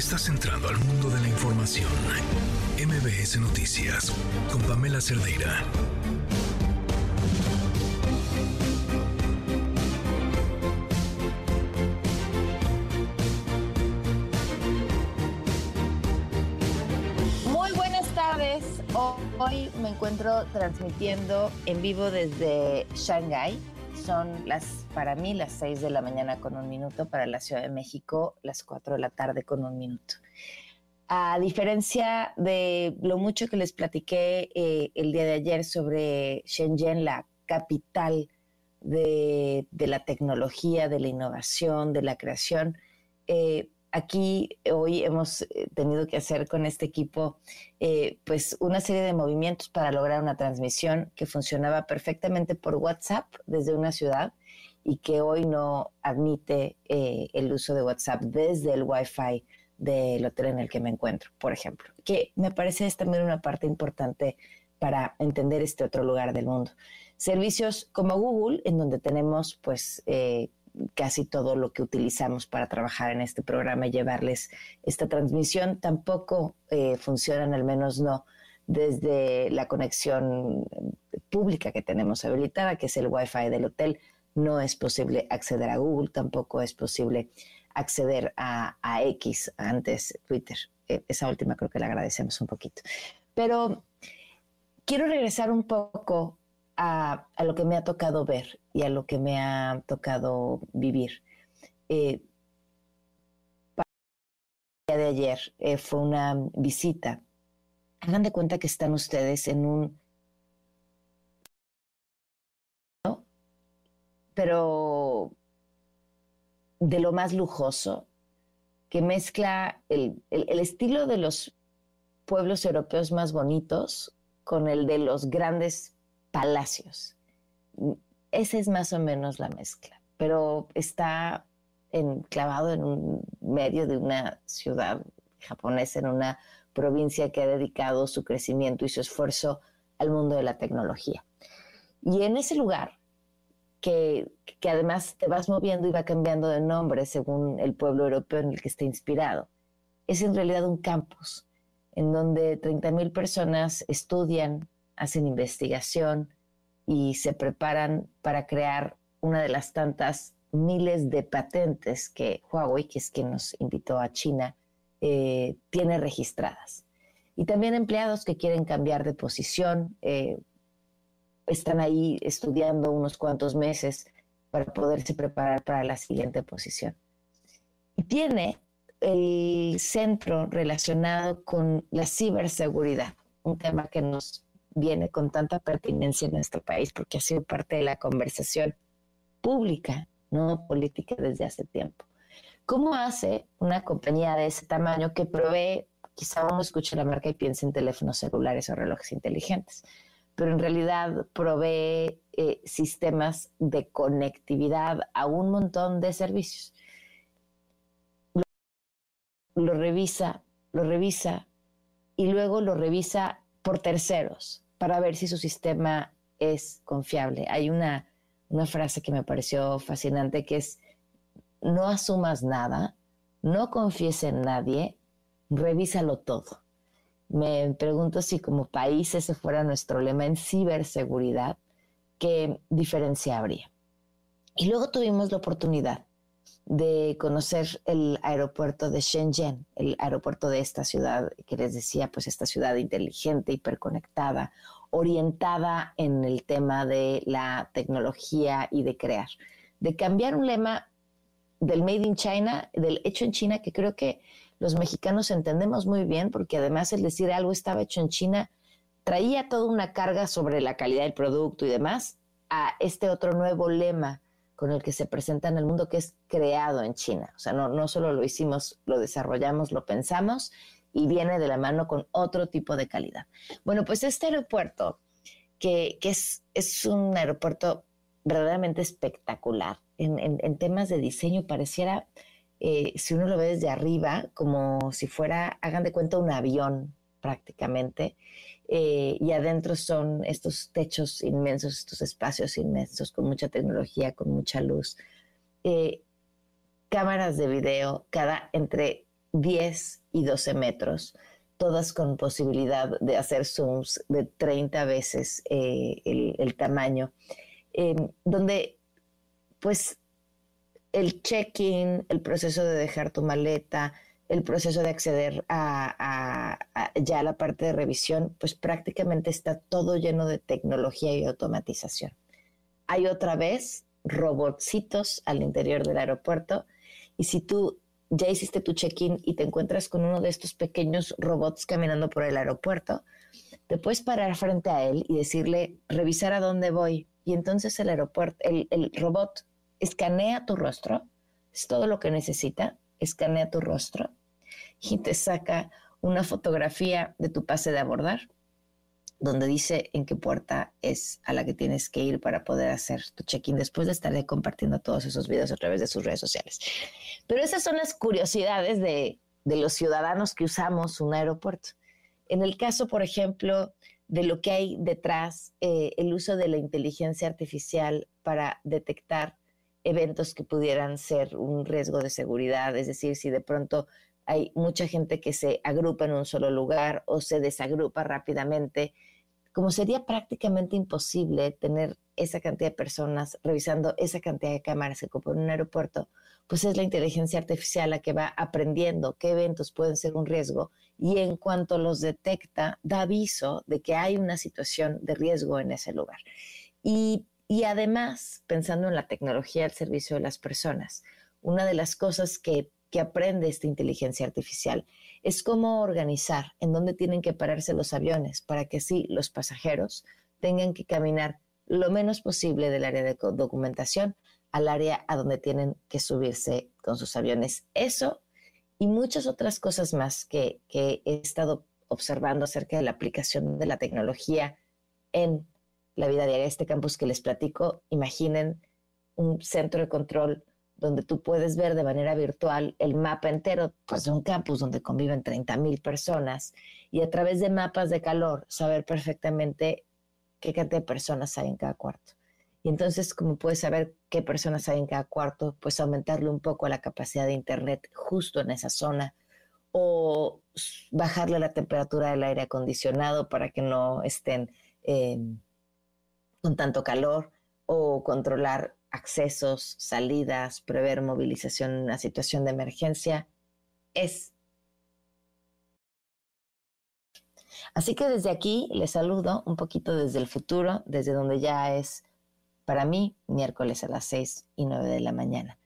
Estás entrando al mundo de la información. MBS Noticias con Pamela Cerdeira. Muy buenas tardes. Hoy me encuentro transmitiendo en vivo desde Shanghái. Son las, para mí, las 6 de la mañana con un minuto, para la Ciudad de México, las 4 de la tarde con un minuto. A diferencia de lo mucho que les platiqué eh, el día de ayer sobre Shenzhen, la capital de, de, la tecnología, de la innovación, de la creación, eh, aquí hoy hemos eh, tenido que hacer con este equipo eh, pues una serie de movimientos para lograr una transmisión que funcionaba perfectamente por WhatsApp desde una ciudad y que hoy no admite eh, el uso de WhatsApp desde el Wi-Fi del hotel en el que me encuentro, por ejemplo, que me parece es también una parte importante para entender este otro lugar del mundo. Servicios como Google, en donde tenemos pues eh, casi todo lo que utilizamos para trabajar en este programa y llevarles esta transmisión tampoco eh, funcionan, al menos no desde la conexión pública que tenemos habilitada, que es el Wi-Fi del hotel. No es posible acceder a Google, tampoco es posible acceder a, a X, antes Twitter. Eh, esa última creo que le agradecemos un poquito. Pero quiero regresar un poco a, lo que me ha tocado ver y a lo que me ha tocado vivir. Eh, el día de ayer eh, fue una visita. Hagan de cuenta que están ustedes en un... ¿no? Pero de lo más lujoso, que mezcla el, el, el estilo de los pueblos europeos más bonitos con el de los grandes palacios. Esa es más o menos la mezcla, pero está enclavado en un medio de una ciudad japonesa, en una provincia que ha dedicado su crecimiento y su esfuerzo al mundo de la tecnología. Y en ese lugar, que, que además te vas moviendo y va cambiando de nombre según el pueblo europeo en el que esté inspirado, es en realidad un campus en donde 30.000 personas estudian, hacen investigación y se preparan para crear una de las tantas miles de patentes que Huawei, que es quien nos invitó a China, eh, tiene registradas. Y también empleados que quieren cambiar de posición, eh, están ahí estudiando unos cuantos meses para poderse preparar para la siguiente posición. Y tiene el centro relacionado con la ciberseguridad, un tema que nos viene con tanta pertinencia en nuestro país porque ha sido parte de la conversación pública, no política desde hace tiempo. ¿Cómo hace una compañía de ese tamaño que provee, quizá uno escuche la marca y piense en teléfonos celulares o relojes inteligentes, pero en realidad provee eh, sistemas de conectividad a un montón de servicios? Lo, lo revisa, lo revisa y luego lo revisa por terceros para ver si su sistema es confiable. Hay una, una frase que me pareció fascinante que es, no asumas nada, no confíes en nadie, revísalo todo. Me pregunto si como país ese fuera nuestro lema en ciberseguridad, ¿qué diferencia habría? Y luego tuvimos la oportunidad de conocer el aeropuerto de Shenzhen, el aeropuerto de esta ciudad que les decía, pues esta ciudad inteligente, hiperconectada, orientada en el tema de la tecnología y de crear, de cambiar un lema del Made in China, del hecho en China, que creo que los mexicanos entendemos muy bien, porque además el decir algo estaba hecho en China traía toda una carga sobre la calidad del producto y demás a este otro nuevo lema con el que se presenta en el mundo que es creado en China. O sea, no, no solo lo hicimos, lo desarrollamos, lo pensamos y viene de la mano con otro tipo de calidad. Bueno, pues este aeropuerto, que, que es, es un aeropuerto verdaderamente espectacular en, en, temas de diseño, pareciera, eh, si uno lo ve desde arriba, como si fuera, hagan de cuenta, un avión prácticamente. Eh, y adentro son estos techos inmensos, estos espacios inmensos con mucha tecnología, con mucha luz. Eh, cámaras de video, cada entre 10 y 12 metros, todas con posibilidad de hacer zooms de 30 veces eh, el, tamaño, em, donde pues el check-in, el proceso de dejar tu maleta, el proceso de acceder a, ya la parte de revisión, pues prácticamente está todo lleno de tecnología y automatización. Hay otra vez robotcitos al interior del aeropuerto y si tú ya hiciste tu check-in y te encuentras con uno de estos pequeños robots caminando por el aeropuerto, te puedes parar frente a él y decirle, revisar a dónde voy. Y entonces el aeropuerto, el robot escanea tu rostro, es todo lo que necesita, escanea tu rostro y te saca una fotografía de tu pase de abordar donde dice en qué puerta es a la que tienes que ir para poder hacer tu check-in. Después de estaré compartiendo todos esos videos a través de sus redes sociales. Pero esas son las curiosidades de, los ciudadanos que usamos un aeropuerto. En el caso, por ejemplo, de lo que hay detrás, eh, el uso de la inteligencia artificial para detectar eventos que pudieran ser un riesgo de seguridad, es decir, si de pronto hay mucha gente que se agrupa en un solo lugar o se desagrupa rápidamente, como sería prácticamente imposible tener esa cantidad de personas revisando esa cantidad de cámaras que ocupan un aeropuerto, pues es la inteligencia artificial la que va aprendiendo qué eventos pueden ser un riesgo y en cuanto los detecta, da aviso de que hay una situación de riesgo en ese lugar. Y, y además, pensando en la tecnología al servicio de las personas, una de las cosas que que aprende esta inteligencia artificial es cómo organizar en dónde tienen que pararse los aviones para que así los pasajeros tengan que caminar lo menos posible del área de documentación al área a donde tienen que subirse con sus aviones. Eso y muchas otras cosas más que, que he estado observando acerca de la aplicación de la tecnología en la vida diaria este campus que les platico. Imaginen un centro de control donde tú puedes ver de manera virtual el mapa entero pues, de un campus donde conviven 30 mil personas y a través de mapas de calor saber perfectamente qué cantidad de personas hay en cada cuarto. Y entonces, como puedes saber qué personas hay en cada cuarto, pues aumentarle un poco la capacidad de internet justo en esa zona o bajarle la temperatura del aire acondicionado para que no estén eh, con tanto calor o controlar accesos, salidas, prever movilización en una situación de emergencia, es. Así que desde aquí les saludo un poquito desde el futuro, desde donde ya es para mí miércoles a las 6 y 9 de la mañana.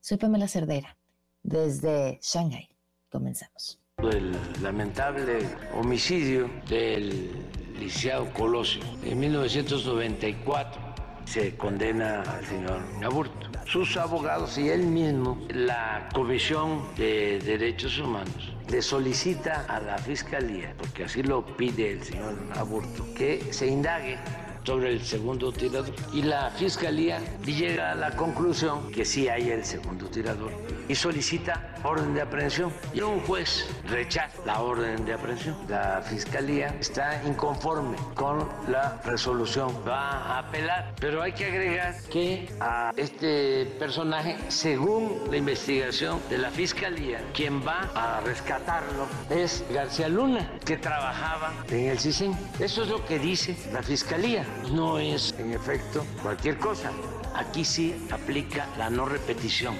Soy Pamela Cerdera, desde Shanghai. Comenzamos. El lamentable homicidio del lisiado Colosio en 1994 se condena al señor Aburto. Sus abogados y él mismo, la Comisión de Derechos Humanos, le solicita a la Fiscalía, porque así lo pide el señor Aburto, que se indague sobre el segundo tirador. Y la fiscalía llega a la conclusión que sí hay el segundo tirador y solicita orden de aprehensión. Y un juez rechaza la orden de aprehensión. La fiscalía está inconforme con la resolución. Va a apelar. Pero hay que agregar que a este personaje, según la investigación de la fiscalía, quien va a rescatarlo es García Luna, que trabajaba en el CISEN. Eso es lo que dice la fiscalía no es en efecto cualquier cosa. Aquí sí aplica la no repetición.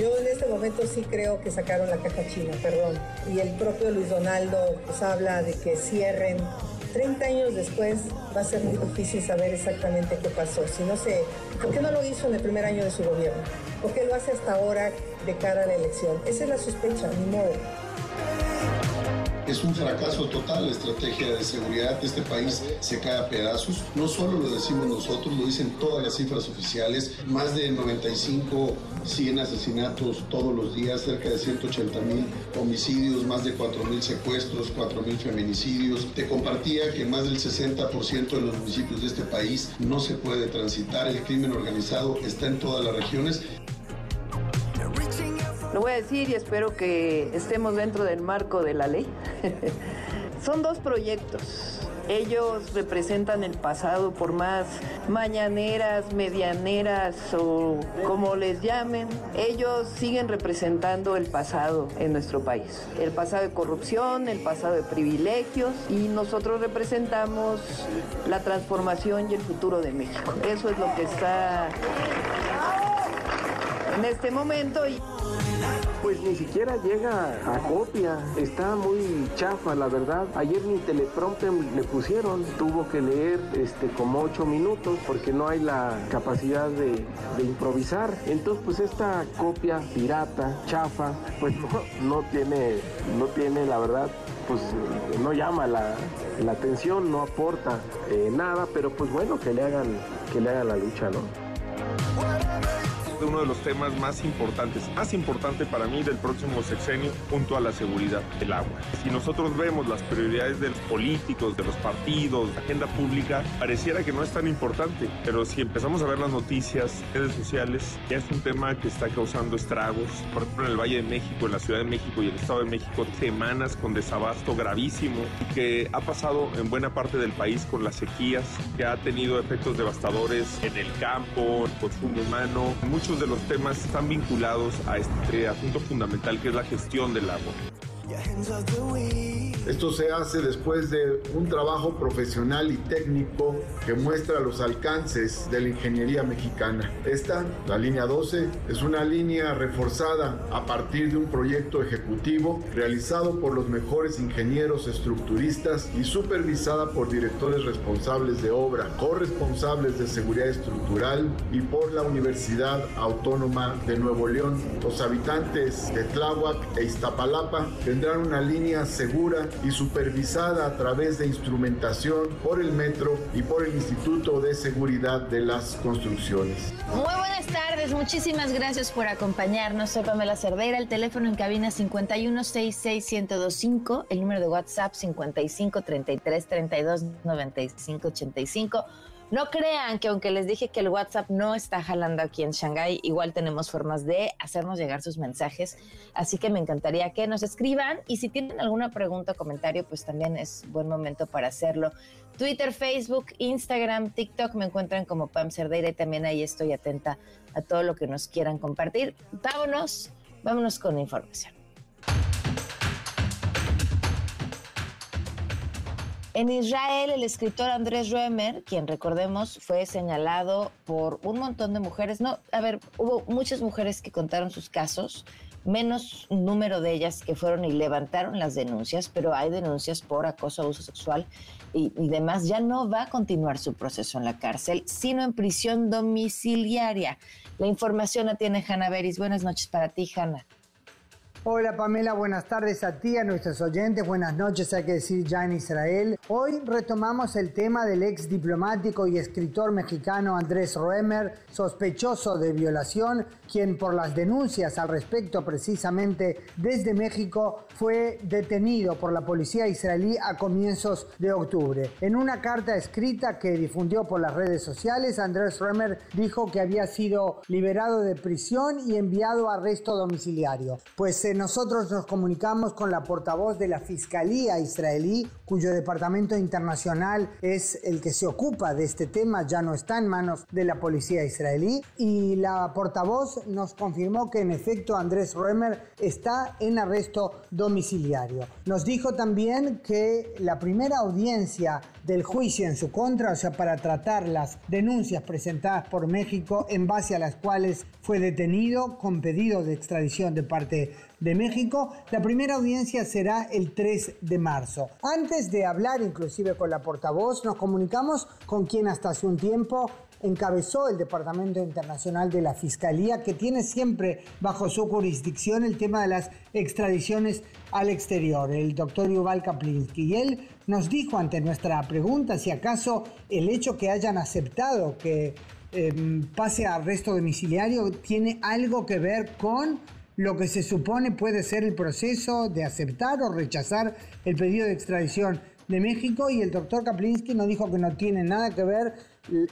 Yo en este momento sí creo que sacaron la caja china, perdón. Y el propio Luis Donaldo pues habla de que cierren. 30 años después va a ser muy difícil saber exactamente qué pasó. Si no sé, ¿por qué no lo hizo en el primer año de su gobierno? ¿Por qué lo hace hasta ahora de cara a la elección? Esa es la sospecha, ni modo. Es un fracaso total la estrategia de seguridad este país se cae a pedazos. No solo lo decimos nosotros, lo dicen todas las cifras oficiales. Más de 95, 100 asesinatos todos los días, cerca de 180 mil homicidios, más de 4 mil secuestros, 4 mil feminicidios. Te compartía que más del 60% de los municipios de este país no se puede transitar. El crimen organizado está en todas las regiones lo voy a decir y espero que estemos dentro del marco de la ley. Son dos proyectos Ellos representan el pasado por más mañaneras, medianeras o como les llamen. Ellos siguen representando el pasado en nuestro país. El pasado de corrupción, el pasado de privilegios y nosotros representamos la transformación y el futuro de México. Eso es lo que está en este momento. Pues ni siquiera llega a copia, está muy chafa la verdad. Ayer ni teleprompter le pusieron, tuvo que leer este como ocho minutos porque no hay la capacidad de, improvisar. Entonces pues esta copia pirata, chafa, pues no, tiene, no tiene la verdad pues no llama la, atención, no aporta eh, nada, pero pues bueno que le hagan, que le hagan la lucha, ¿no? De uno de los temas más importantes, más importante para mí del próximo sexenio, junto a la seguridad del agua. Si nosotros vemos las prioridades de los políticos, de los partidos, la agenda pública, pareciera que no es tan importante, pero si empezamos a ver las noticias, redes sociales, ya es un tema que está causando estragos. Por ejemplo, en el Valle de México, en la Ciudad de México y el Estado de México, semanas con desabasto gravísimo que ha pasado en buena parte del país con las sequías, que ha tenido efectos devastadores en el campo, en consumo humano, muchos de los temas están vinculados a este asunto fundamental que es la gestión del agua. Esto se hace después de un trabajo profesional y técnico que muestra los alcances de la ingeniería mexicana. Esta, la línea 12, es una línea reforzada a partir de un proyecto ejecutivo realizado por los mejores ingenieros estructuristas y supervisada por directores responsables de obra, corresponsables de seguridad estructural y por la Universidad Autónoma de Nuevo León. Los habitantes de Tláhuac e Iztapalapa tendrán una línea segura y supervisada a través de instrumentación por el metro y por el Instituto de Seguridad de las Construcciones. Muy buenas tardes, muchísimas gracias por acompañarnos. Soy Pamela Cerdeira, el teléfono en cabina 5166125, el número de WhatsApp 5533329585. No crean que aunque les dije que el WhatsApp no está jalando aquí en Shanghai, igual tenemos formas de hacernos llegar sus mensajes. Así que me encantaría que nos escriban y si tienen alguna pregunta o comentario, pues también es buen momento para hacerlo. Twitter, Facebook, Instagram, TikTok me encuentran como Pam Cerdeira y también ahí estoy atenta a todo lo que nos quieran compartir. Vámonos, vámonos con información. En Israel, el escritor Andrés Roemer, quien recordemos fue señalado por un montón de mujeres, no, a ver, hubo muchas mujeres que contaron sus casos, menos número de ellas que fueron y levantaron las denuncias, pero hay denuncias por acoso, abuso sexual y, y demás. Ya no va a continuar su proceso en la cárcel, sino en prisión domiciliaria. La información la tiene Hanna Beris. Buenas noches para ti, Hanna. Hola Pamela, buenas tardes a ti, a nuestros oyentes, buenas noches, hay que decir ya en Israel. Hoy retomamos el tema del ex diplomático y escritor mexicano Andrés Roemer, sospechoso de violación, quien por las denuncias al respecto precisamente desde México fue detenido por la policía israelí a comienzos de octubre. En una carta escrita que difundió por las redes sociales, Andrés Roemer dijo que había sido liberado de prisión y enviado a arresto domiciliario. Pues nosotros nos comunicamos con la portavoz de la Fiscalía israelí, cuyo departamento internacional es el que se ocupa de este tema, ya no está en manos de la policía israelí, y la portavoz nos confirmó que en efecto Andrés Roemer está en arresto domiciliario. Nos dijo también que la primera audiencia del juicio en su contra, o sea, para tratar las denuncias presentadas por México en base a las cuales fue detenido con pedido de extradición de parte de México. La primera audiencia será el 3 de marzo. Antes de hablar inclusive con la portavoz, nos comunicamos con quien hasta hace un tiempo encabezó el Departamento Internacional de la Fiscalía, que tiene siempre bajo su jurisdicción el tema de las extradiciones al exterior, el doctor Yuval Kaplinsky. Y él nos dijo ante nuestra pregunta si acaso el hecho que hayan aceptado que em, pase a arresto domiciliario tiene algo que ver con lo que se supone puede ser el proceso de aceptar o rechazar el pedido de extradición de México y el doctor Kaplinsky nos dijo que no tiene nada que ver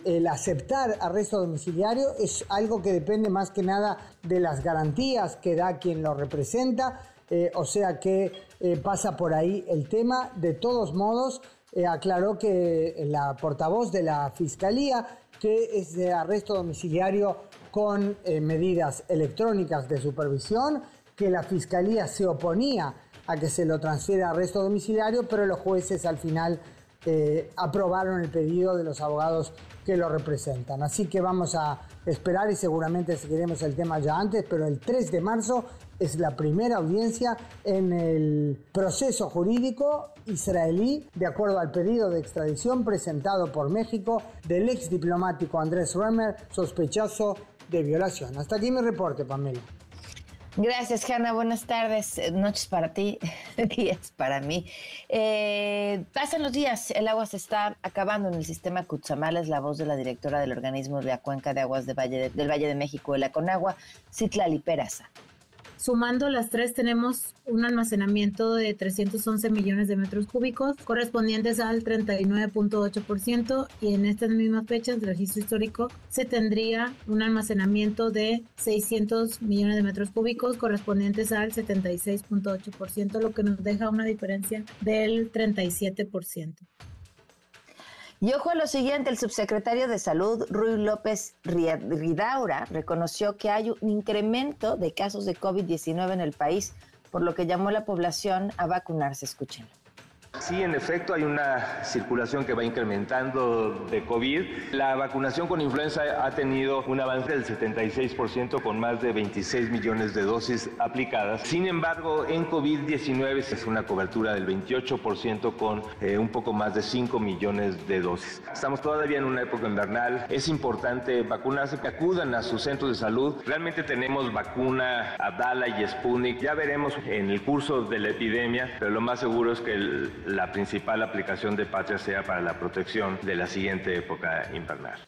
el aceptar arresto domiciliario es algo que depende más que nada de las garantías que da quien lo representa, eh, o sea que eh, pasa por ahí el tema. De todos modos, eh, aclaró que la portavoz de la Fiscalía, que es de arresto domiciliario con eh, medidas electrónicas de supervisión, que la Fiscalía se oponía a que se lo transfiera a arresto domiciliario, pero los jueces al final eh, aprobaron el pedido de los abogados que lo representan. Así que vamos a esperar y seguramente seguiremos el tema ya antes, pero el 3 de marzo es la primera audiencia en el proceso jurídico israelí de acuerdo al pedido de extradición presentado por México del ex diplomático Andrés Römer, sospechoso de violación. Hasta aquí mi reporte, Pamela. Gracias, Hanna. Buenas tardes. Eh, noches para ti, días para mí. Eh, pasan los días, el agua se está acabando en el sistema Cuchamal. Es la voz de la directora del organismo de la Cuenca de Aguas del Valle de México, el Aconagua, Citlali Peraza. Sumando las tres tenemos un almacenamiento de 311 millones de metros cúbicos correspondientes al 39.8% y en estas mismas fechas del registro histórico se tendría un almacenamiento de 600 millones de metros cúbicos correspondientes al 76.8%, lo que nos deja una diferencia del 37%. Y ojo a lo siguiente, el subsecretario de Salud, Rui López Ridaura, reconoció que hay un incremento de casos de COVID-19 en el país, por lo que llamó a la población a vacunarse. Escúchenlo. Sí, en efecto, hay una circulación que va incrementando de COVID. La vacunación con influenza ha tenido un avance del 76% con más de 26 millones de dosis aplicadas. Sin embargo, en COVID-19 es una cobertura del 28% con eh, un poco más de 5 millones de dosis. Estamos todavía en una época invernal. Es importante vacunarse, que acudan a sus centros de salud. Realmente tenemos vacuna Abdala y Sputnik. Ya veremos en el curso de la epidemia, pero lo más seguro es que el, la principal aplicación de Patria sea para la protección de la siguiente época invernal.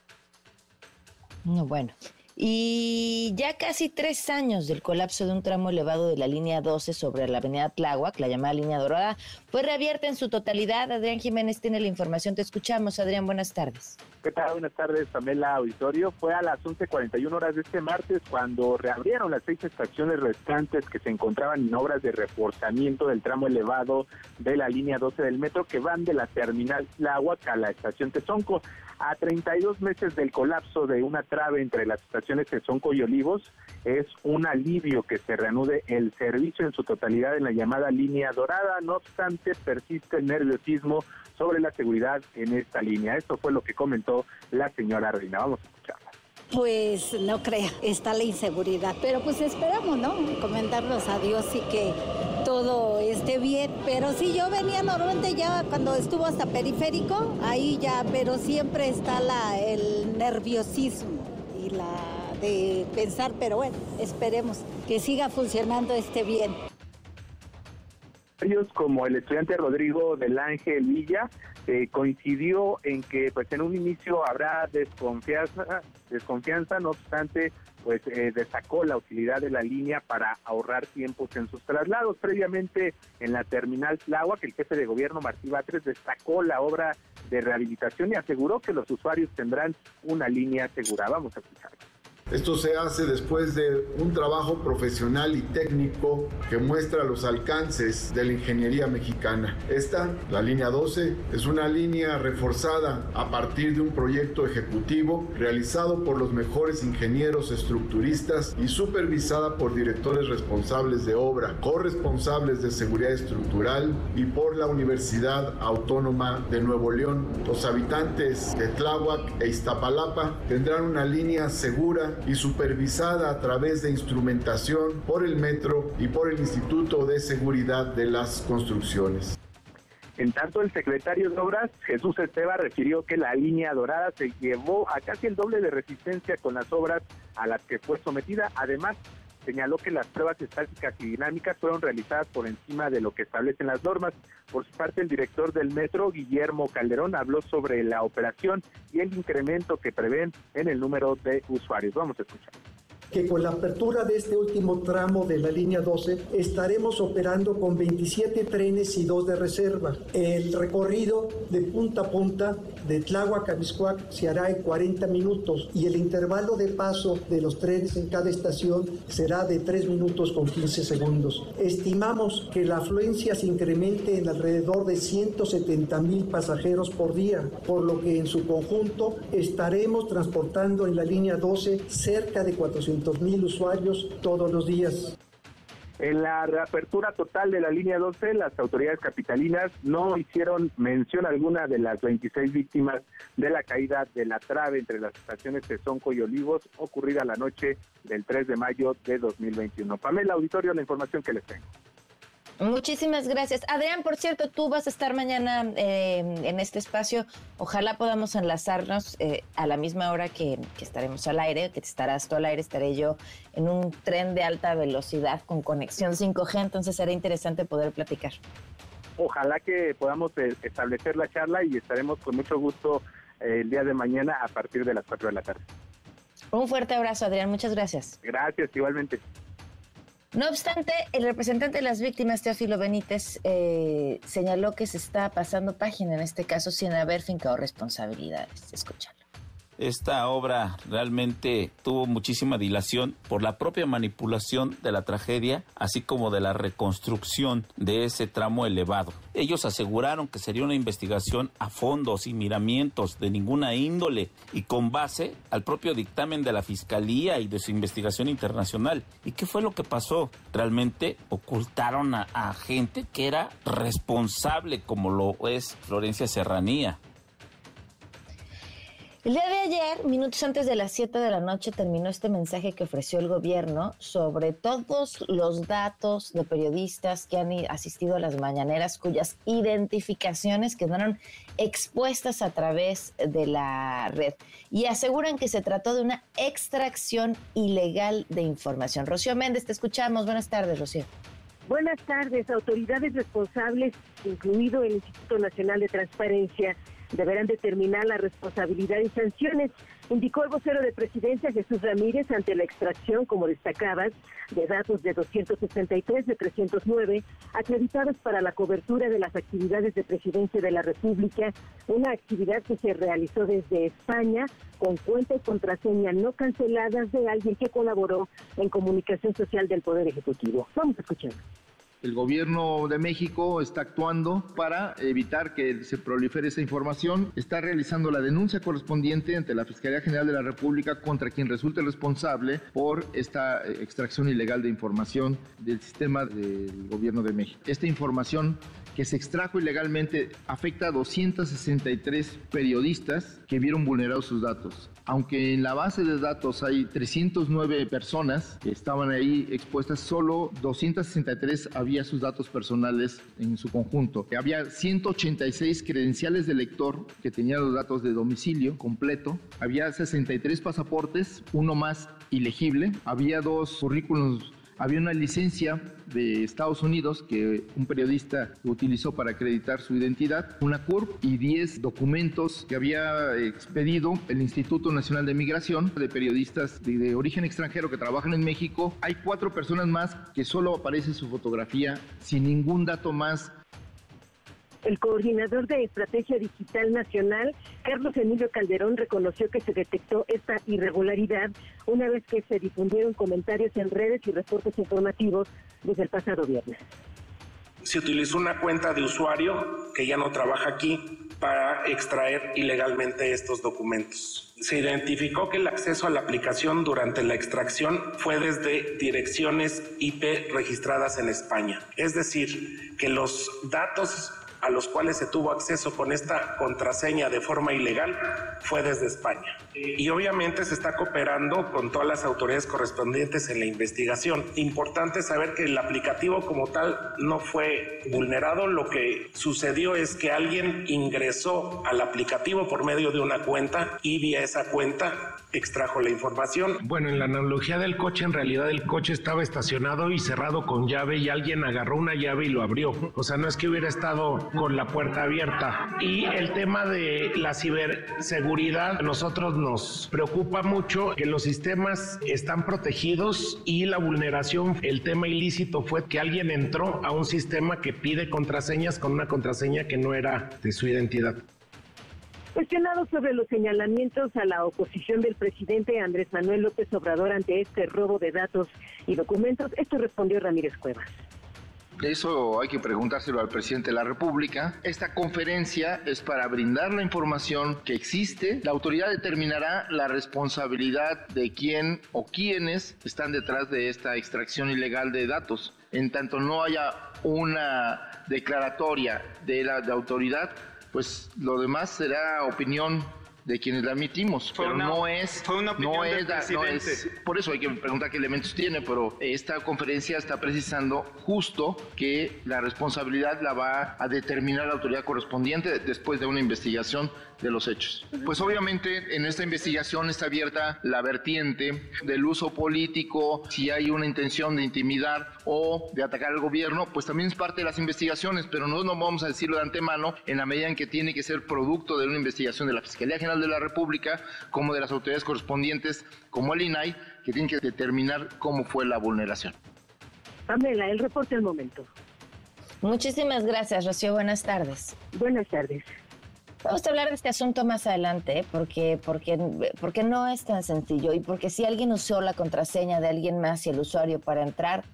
bueno. Y ya casi tres años del colapso de un tramo elevado de la línea 12 sobre la avenida Tláhuac, la llamada línea dorada, fue reabierta en su totalidad. Adrián Jiménez tiene la información. Te escuchamos. Adrián, buenas tardes. ¿Qué tal? Buenas tardes, Pamela Auditorio. Fue a las 11.41 horas de este martes cuando reabrieron las seis estaciones restantes que se encontraban en obras de reforzamiento del tramo elevado de la línea 12 del metro que van de la terminal Tláhuac a la estación Tezonco. A 32 meses del colapso de una trave entre las estaciones Tezonco y Olivos, es un alivio que se reanude el servicio en su totalidad en la llamada línea dorada. No obstante, persiste el nerviosismo sobre la seguridad en esta línea. Esto fue lo que comentó la señora Reina. Vamos a escucharla. Pues no crea, está la inseguridad, pero pues esperamos, ¿no? Comendarnos a Dios y que todo esté bien. Pero sí, yo venía normalmente ya cuando estuvo hasta periférico, ahí ya, pero siempre está la, el nerviosismo y la de pensar, pero bueno, esperemos que siga funcionando este bien como el estudiante Rodrigo del Ángel Villa eh, coincidió en que pues en un inicio habrá desconfianza, desconfianza no obstante pues eh, destacó la utilidad de la línea para ahorrar tiempos en sus traslados. Previamente en la terminal que el jefe de gobierno Martí Batres destacó la obra de rehabilitación y aseguró que los usuarios tendrán una línea segura. Vamos a escuchar. Esto se hace después de un trabajo profesional y técnico que muestra los alcances de la ingeniería mexicana. Esta, la línea 12, es una línea reforzada a partir de un proyecto ejecutivo realizado por los mejores ingenieros estructuristas y supervisada por directores responsables de obra, corresponsables de seguridad estructural y por la Universidad Autónoma de Nuevo León. Los habitantes de Tláhuac e Iztapalapa tendrán una línea segura y supervisada a través de instrumentación por el Metro y por el Instituto de Seguridad de las Construcciones. En tanto, el secretario de Obras, Jesús Esteba, refirió que la línea dorada se llevó a casi el doble de resistencia con las obras a las que fue sometida. Además, señaló que las pruebas estáticas y dinámicas fueron realizadas por encima de lo que establecen las normas. Por su parte, el director del metro, Guillermo Calderón, habló sobre la operación y el incremento que prevén en el número de usuarios. Vamos a escuchar. Que con la apertura de este último tramo de la línea 12 estaremos operando con 27 trenes y dos de reserva. El recorrido de punta a punta de Tláhuac a Miscuac se hará en 40 minutos y el intervalo de paso de los trenes en cada estación será de 3 minutos con 15 segundos. Estimamos que la afluencia se incremente en alrededor de 170 mil pasajeros por día, por lo que en su conjunto estaremos transportando en la línea 12 cerca de 400 mil usuarios todos los días. En la reapertura total de la línea 12, las autoridades capitalinas no hicieron mención alguna de las 26 víctimas de la caída de la trave entre las estaciones de Sonco y Olivos ocurrida la noche del 3 de mayo de 2021. Pamela Auditorio, la información que les tengo. Muchísimas gracias. Adrián, por cierto, tú vas a estar mañana eh, en este espacio. Ojalá podamos enlazarnos eh, a la misma hora que, estaremos al aire, que estarás tú al aire, estaré yo en un tren de alta velocidad con conexión 5G, entonces será interesante poder platicar. Ojalá que podamos eh, establecer la charla y estaremos con mucho gusto el día de mañana a partir de las 4 de la tarde. Un fuerte abrazo, Adrián. Muchas gracias. Gracias, igualmente. No obstante, el representante de las víctimas, Teófilo Benítez, eh, señaló que se está pasando página en este caso sin haber fincado responsabilidades. Escúchalo. Esta obra realmente tuvo muchísima dilación por la propia manipulación de la tragedia, así como de la reconstrucción de ese tramo elevado. Ellos aseguraron que sería una investigación a fondo, sin miramientos de ninguna índole y con base al propio dictamen de la Fiscalía y de su investigación internacional. ¿Y qué fue lo que pasó? Realmente ocultaron a, a gente que era responsable, como lo es Florencia Serranía. El día de ayer, minutos antes de las 7 de la noche, terminó este mensaje que ofreció el gobierno sobre todos los datos de periodistas que han asistido a las mañaneras cuyas identificaciones quedaron expuestas a través de la red y aseguran que se trató de una extracción ilegal de información. Rocío Méndez, te escuchamos. Buenas tardes, Rocío. Buenas tardes. Autoridades responsables, incluido el Instituto Nacional de Transparencia, deberán determinar la responsabilidad y sanciones, indicó el vocero de presidencia Jesús Ramírez ante la extracción, como destacabas, de datos de 263 de 309 acreditados para la cobertura de las actividades de presidencia de la República, una actividad que se realizó desde España con cuenta y contraseña no canceladas de alguien que colaboró en comunicación social del Poder Ejecutivo. Vamos a escuchar. El gobierno de México está actuando para evitar que se prolifere esa información. Está realizando la denuncia correspondiente ante la Fiscalía General de la República contra quien resulte responsable por esta eh, extracción ilegal de información del sistema del gobierno de México. Esta información que se extrajo ilegalmente afecta a 263 periodistas que vieron vulnerados sus datos. Aunque en la base de datos hay 309 personas que estaban ahí expuestas, solo 263 había sus datos personales en su conjunto. Había 186 credenciales de lector que tenían los datos de domicilio completo. Había 63 pasaportes, uno más ilegible. Había dos currículums había una licencia de Estados Unidos que un periodista utilizó para acreditar su identidad, una CURP y 10 documentos que había expedido el Instituto Nacional de Migración de periodistas de, de, origen extranjero que trabajan en México. Hay cuatro personas más que solo aparece su fotografía sin ningún dato más el coordinador de Estrategia Digital Nacional, Carlos Emilio Calderón, reconoció que se detectó esta irregularidad una vez que se difundieron comentarios en redes y reportes informativos desde el pasado viernes. Se utilizó una cuenta de usuario que ya no trabaja aquí para extraer ilegalmente estos documentos. Se identificó que el acceso a la aplicación durante la extracción fue desde direcciones IP registradas en España. Es decir, que los datos a los cuales se tuvo acceso con esta contraseña de forma ilegal fue desde España. Y obviamente se está cooperando con todas las autoridades correspondientes en la investigación. Importante saber que el aplicativo como tal no fue vulnerado, lo que sucedió es que alguien ingresó al aplicativo por medio de una cuenta y vía esa cuenta extrajo la información. Bueno, en la analogía del coche, en realidad el coche estaba estacionado y cerrado con llave y alguien agarró una llave y lo abrió. O sea, no es que hubiera estado con la puerta abierta. Y el tema de la ciberseguridad, a nosotros nos preocupa mucho que los sistemas están protegidos y la vulneración, el tema ilícito fue que alguien entró a un sistema que pide contraseñas con una contraseña que no era de su identidad. Cuestionado sobre los señalamientos a la oposición del presidente Andrés Manuel López Obrador ante este robo de datos y documentos, esto respondió Ramírez Cuevas. Eso hay que preguntárselo al presidente de la República. Esta conferencia es para brindar la información que existe. La autoridad determinará la responsabilidad de quién o quiénes están detrás de esta extracción ilegal de datos. En tanto no haya una declaratoria de la autoridad, pues lo demás será opinión de quienes la emitimos, pero no es, no es, por eso hay que preguntar qué elementos tiene, pero esta conferencia está precisando justo que la responsabilidad la va a determinar la autoridad correspondiente después de una investigación de los hechos. Pues obviamente en esta investigación está abierta la vertiente del uso político, si hay una intención de intimidar o de atacar al gobierno, pues también es parte de las investigaciones, pero no nos vamos a decirlo de antemano en la medida en que tiene que ser producto de una investigación de la Fiscalía General de la República, como de las autoridades correspondientes, como el INAI, que tienen que determinar cómo fue la vulneración. Pamela, el reporte al momento. Muchísimas gracias, Rocío. Buenas tardes. Buenas tardes. Vamos a hablar de este asunto más adelante, porque, porque, porque no es tan sencillo y porque si alguien usó la contraseña de alguien más y el usuario para entrar,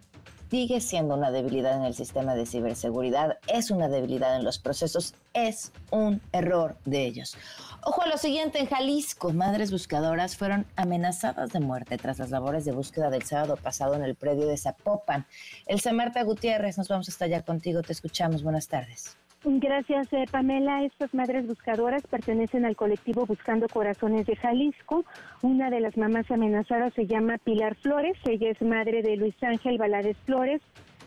sigue siendo una debilidad en el sistema de ciberseguridad, es una debilidad en los procesos, es un error de ellos. Ojo a lo siguiente, en Jalisco, madres buscadoras fueron amenazadas de muerte tras las labores de búsqueda del sábado pasado en el predio de Zapopan. El Marta Gutiérrez, nos vamos hasta allá contigo, te escuchamos, buenas tardes. Gracias, eh, Pamela. Estas madres buscadoras pertenecen al colectivo Buscando Corazones de Jalisco. Una de las mamás amenazadas se llama Pilar Flores. Ella es madre de Luis Ángel Balades Flores,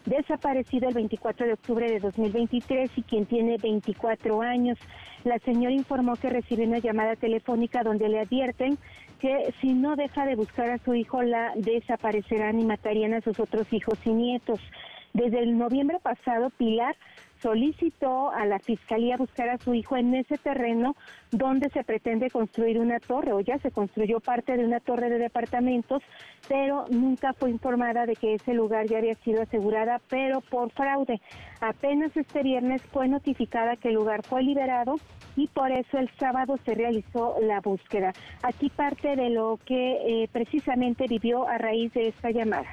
desaparecido el 24 de octubre de 2023 y quien tiene 24 años. La señora informó que recibe una llamada telefónica donde le advierten que si no deja de buscar a su hijo la desaparecerán y matarían a sus otros hijos y nietos. Desde el noviembre pasado, Pilar solicitó a la fiscalía buscar a su hijo en ese terreno donde se pretende construir una torre o ya se construyó parte de una torre de departamentos, pero nunca fue informada de que ese lugar ya había sido asegurada, pero por fraude. Apenas este viernes fue notificada que el lugar fue liberado y por eso el sábado se realizó la búsqueda. Aquí parte de lo que eh, precisamente vivió a raíz de esta llamada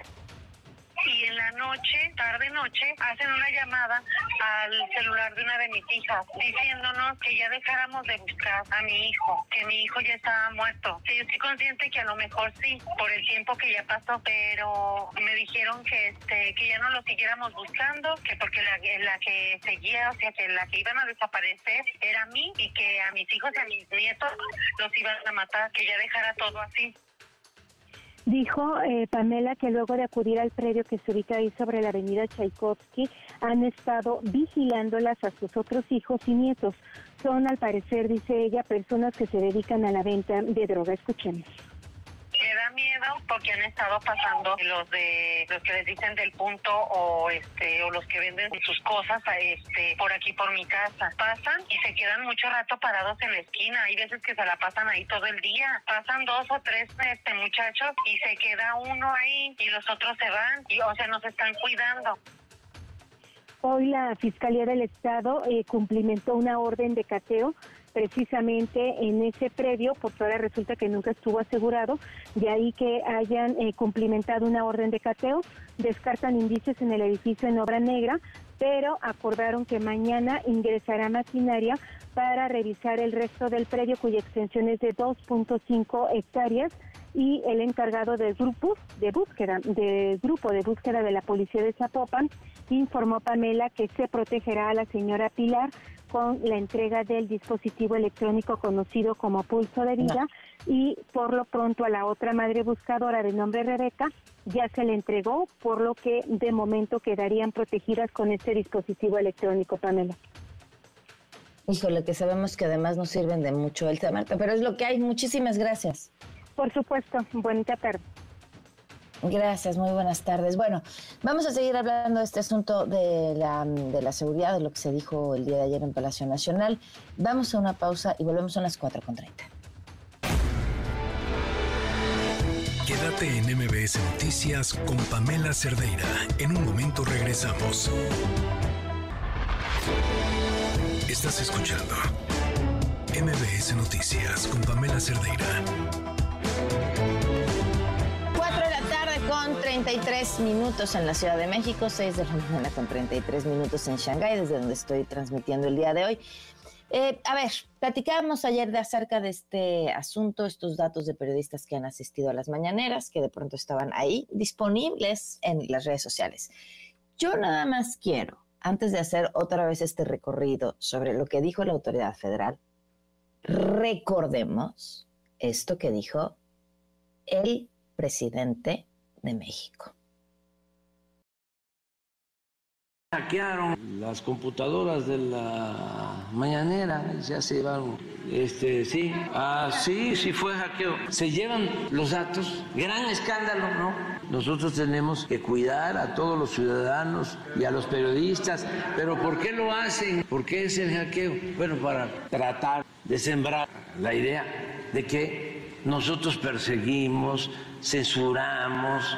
y en la noche, tarde noche, hacen una llamada al celular de una de mis hijas diciéndonos que ya dejáramos de buscar a mi hijo, que mi hijo ya estaba muerto. yo estoy consciente que a lo mejor sí, por el tiempo que ya pasó, pero me dijeron que este que ya no lo siguiéramos buscando, que porque la, la que seguía, o sea, que la que iban a desaparecer era a mí y que a mis hijos y a mis nietos los iban a matar, que ya dejara todo así. Dijo eh, Pamela que luego de acudir al predio que se ubica ahí sobre la avenida Tchaikovsky, han estado vigilándolas a sus otros hijos y nietos. Son, al parecer, dice ella, personas que se dedican a la venta de droga. Escuchemos me da miedo porque han estado pasando los de los que les dicen del punto o este o los que venden sus cosas a este por aquí por mi casa. Pasan y se quedan mucho rato parados en la esquina. Hay veces que se la pasan ahí todo el día. Pasan dos o tres este muchachos y se queda uno ahí y los otros se van y o sea nos están cuidando. Hoy la Fiscalía del Estado eh, cumplimentó una orden de cateo precisamente en ese predio, porque ahora resulta que nunca estuvo asegurado, de ahí que hayan eh, cumplimentado una orden de cateo, descartan indicios en el edificio en obra negra, pero acordaron que mañana ingresará maquinaria para revisar el resto del predio cuya extensión es de 2.5 hectáreas y el encargado del grupo de búsqueda del grupo de búsqueda de la policía de Zapopan informó Pamela que se protegerá a la señora Pilar con la entrega del dispositivo electrónico conocido como pulso de vida y por lo pronto a la otra madre buscadora de nombre Rebeca ya se le entregó, por lo que de momento quedarían protegidas con este dispositivo electrónico, Pamela. Híjole, que sabemos que además no sirven de mucho el Marta, pero es lo que hay. Muchísimas gracias. Por supuesto, bonita tarde. Gracias, muy buenas tardes. Bueno, vamos a seguir hablando de este asunto de la, de la seguridad, de lo que se dijo el día de ayer en Palacio Nacional. Vamos a una pausa y volvemos a las 4.30. Quédate en MBS Noticias con Pamela Cerdeira. En un momento regresamos. Estás escuchando MBS Noticias con Pamela Cerdeira. Con 33 minutos en la Ciudad de México, 6 de la mañana con 33 minutos en Shanghái, desde donde estoy transmitiendo el día de hoy. Eh, a ver, platicábamos ayer de acerca de este asunto, estos datos de periodistas que han asistido a las mañaneras, que de pronto estaban ahí disponibles en las redes sociales. Yo nada más quiero, antes de hacer otra vez este recorrido sobre lo que dijo la autoridad federal, recordemos esto que dijo el presidente de México. Hackearon las computadoras de la mañanera, ya se llevaron, este, sí, ah, sí, sí fue hackeo. Se llevan los datos, gran escándalo, ¿no? Nosotros tenemos que cuidar a todos los ciudadanos y a los periodistas, pero ¿por qué lo hacen? ¿Por qué es el hackeo? Bueno, para tratar de sembrar la idea de que nosotros perseguimos, censuramos,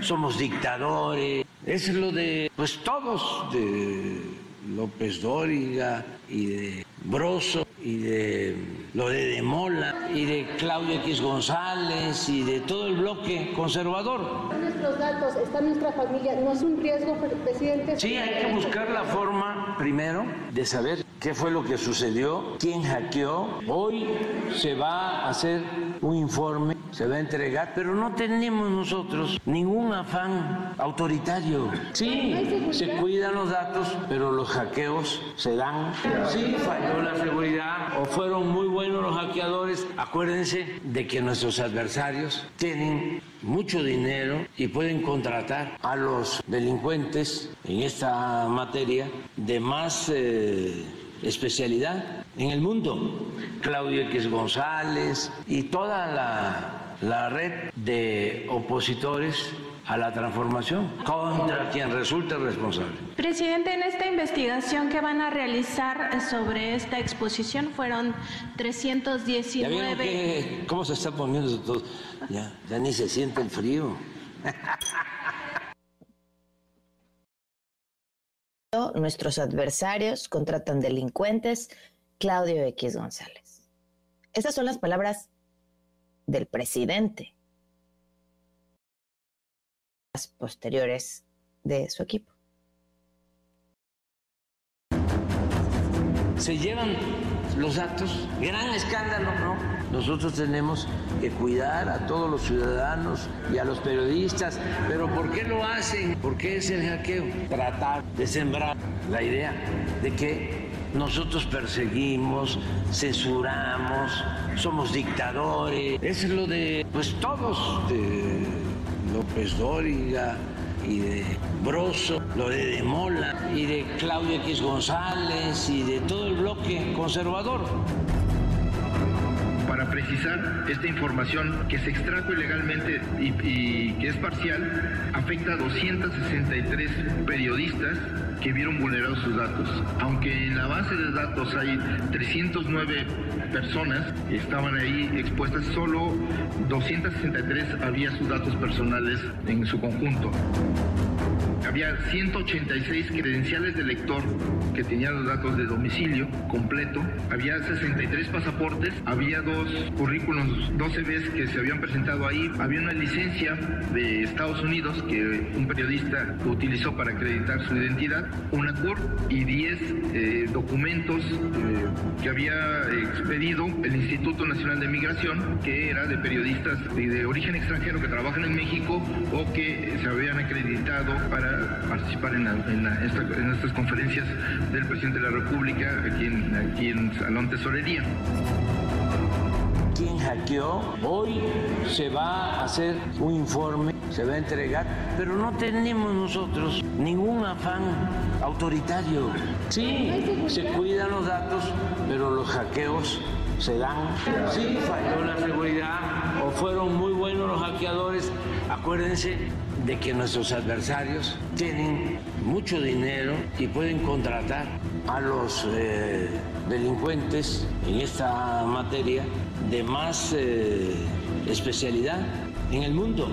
somos dictadores. Es lo de, pues todos, de López Dóriga y de Broso y de lo de Demola y de Claudio X González y de todo el bloque conservador. Nuestros datos, está nuestra familia, ¿no es un riesgo, presidente? Sí, hay que buscar la forma primero de saber qué fue lo que sucedió, quién hackeó. Hoy se va a hacer un informe, se va a entregar, pero no tenemos nosotros ningún afán autoritario. Sí, se cuidan los datos, pero los hackeos se dan. Sí, falló la seguridad o fueron muy buenos los hackeadores. Acuérdense de que nuestros adversarios tienen mucho dinero y pueden contratar a los delincuentes en esta materia de más eh, especialidad en el mundo. Claudio X González y toda la, la red de opositores a la transformación contra quien resulte responsable. Presidente, en esta investigación que van a realizar sobre esta exposición fueron 319... ¿Ya que, cómo se está poniendo todo? Ya, ya ni se siente el frío. Nuestros adversarios contratan delincuentes, Claudio X González. Esas son las palabras del presidente posteriores de su equipo. Se llevan los datos, gran escándalo, ¿no? Nosotros tenemos que cuidar a todos los ciudadanos y a los periodistas, pero ¿por qué lo hacen? ¿Por qué es el hackeo? Tratar de sembrar la idea de que nosotros perseguimos, censuramos, somos dictadores. Es lo de, pues todos, de López Dóriga y de Broso, lo de Demola y de Claudio X González y de todo el bloque conservador. Para precisar, esta información que se extrajo ilegalmente y que es parcial afecta a 263 periodistas que vieron vulnerados sus datos. Aunque en la base de datos hay 309 personas que estaban ahí expuestas, solo 263 había sus datos personales en su conjunto. Había 186 credenciales de lector que tenían los datos de domicilio completo. Había 63 pasaportes. Había dos currículums, 12 veces que se habían presentado ahí. Había una licencia de Estados Unidos que un periodista utilizó para acreditar su identidad. Una CUR y 10 eh, documentos eh, que había expedido el Instituto Nacional de Migración, que era de periodistas de, de origen extranjero que trabajan en México o que se habían acreditado para participar en, estas conferencias del presidente de la República aquí en Salón Tesorería. ¿Quién hackeó? Hoy se va a hacer un informe, se va a entregar, pero no tenemos nosotros ningún afán autoritario. Sí, se cuidan los datos, pero los hackeos se dan. Sí, falló la seguridad o fueron muy buenos los hackeadores. Acuérdense de que nuestros adversarios tienen mucho dinero y pueden contratar a los eh, delincuentes en esta materia de más eh, especialidad en el mundo.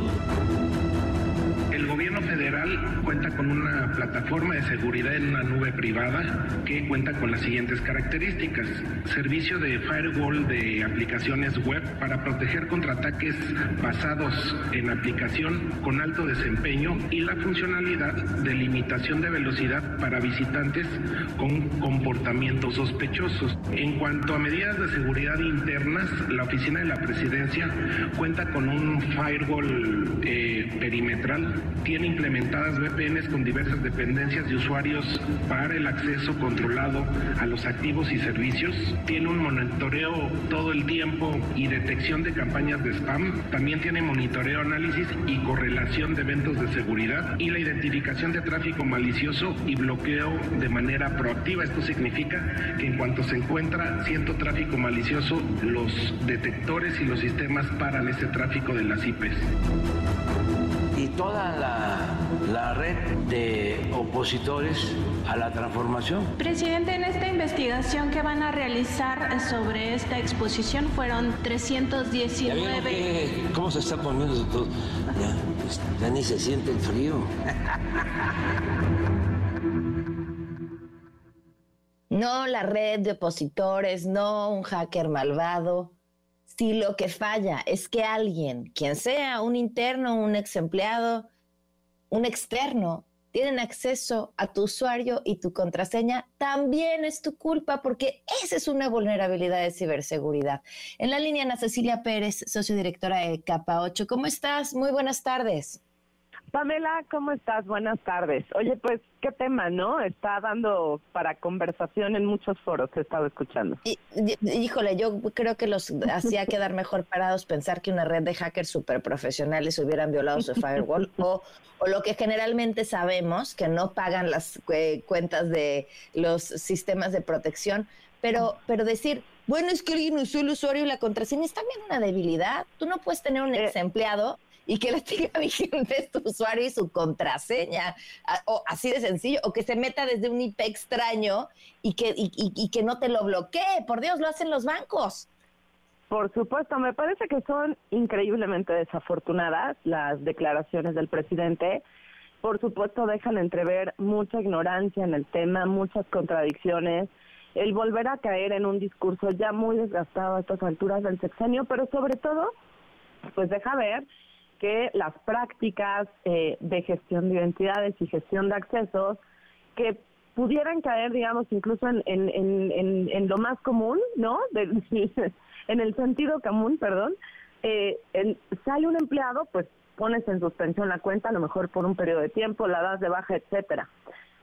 Gobierno federal cuenta con una plataforma de seguridad en una nube privada que cuenta con las siguientes características. Servicio de firewall de aplicaciones web para proteger contra ataques basados en aplicación con alto desempeño y la funcionalidad de limitación de velocidad para visitantes con comportamientos sospechosos. En cuanto a medidas de seguridad internas, la oficina de la presidencia cuenta con un firewall eh, perimetral tiene implementadas VPNs con diversas dependencias de usuarios para el acceso controlado a los activos y servicios, tiene un monitoreo todo el tiempo y detección de campañas de spam, también tiene monitoreo, análisis y correlación de eventos de seguridad y la identificación de tráfico malicioso y bloqueo de manera proactiva. Esto significa que en cuanto se encuentra cierto tráfico malicioso, los detectores y los sistemas paran ese tráfico de las IPs toda la, red de opositores a la transformación. Presidente, en esta investigación que van a realizar sobre esta exposición fueron 319... ¿Cómo se está poniendo todo? Ya, pues, ya ni se siente el frío. No la red de opositores, no un hacker malvado si lo que falla es que alguien, quien sea, un interno, un ex empleado, un externo, tienen acceso a tu usuario y tu contraseña, también es tu culpa porque esa es una vulnerabilidad de ciberseguridad. En la línea Ana Cecilia Pérez, sociodirectora de Capa 8. ¿Cómo estás? Muy buenas tardes. Pamela, ¿cómo estás? Buenas tardes. Oye, pues, ¿qué tema, no? Está dando para conversación en muchos foros, he estado escuchando. híjole, yo creo que los hacía quedar mejor parados pensar que una red de hackers super profesionales hubieran violado su firewall o, o lo que generalmente sabemos, que no pagan las eh, cuentas de los sistemas de protección, pero, pero decir, bueno, es que alguien usó el usuario y la contraseña es también una debilidad. Tú no puedes tener un eh, ex empleado y que la tenga vigente tu usuario y su contraseña, o así de sencillo, o que se meta desde un IP extraño y que, y, que no te lo bloquee. Por Dios, lo hacen los bancos. Por supuesto, me parece que son increíblemente desafortunadas las declaraciones del presidente. Por supuesto, dejan entrever mucha ignorancia en el tema, muchas contradicciones, el volver a caer en un discurso ya muy desgastado a estas alturas del sexenio, pero sobre todo, pues deja ver que las prácticas eh, de gestión de identidades y gestión de accesos que pudieran caer, digamos, incluso en, en, en, lo más común, ¿no? en el sentido común, perdón. Eh, sale un empleado, pues pones en suspensión la cuenta, a lo mejor por un periodo de tiempo, la das de baja, etcétera.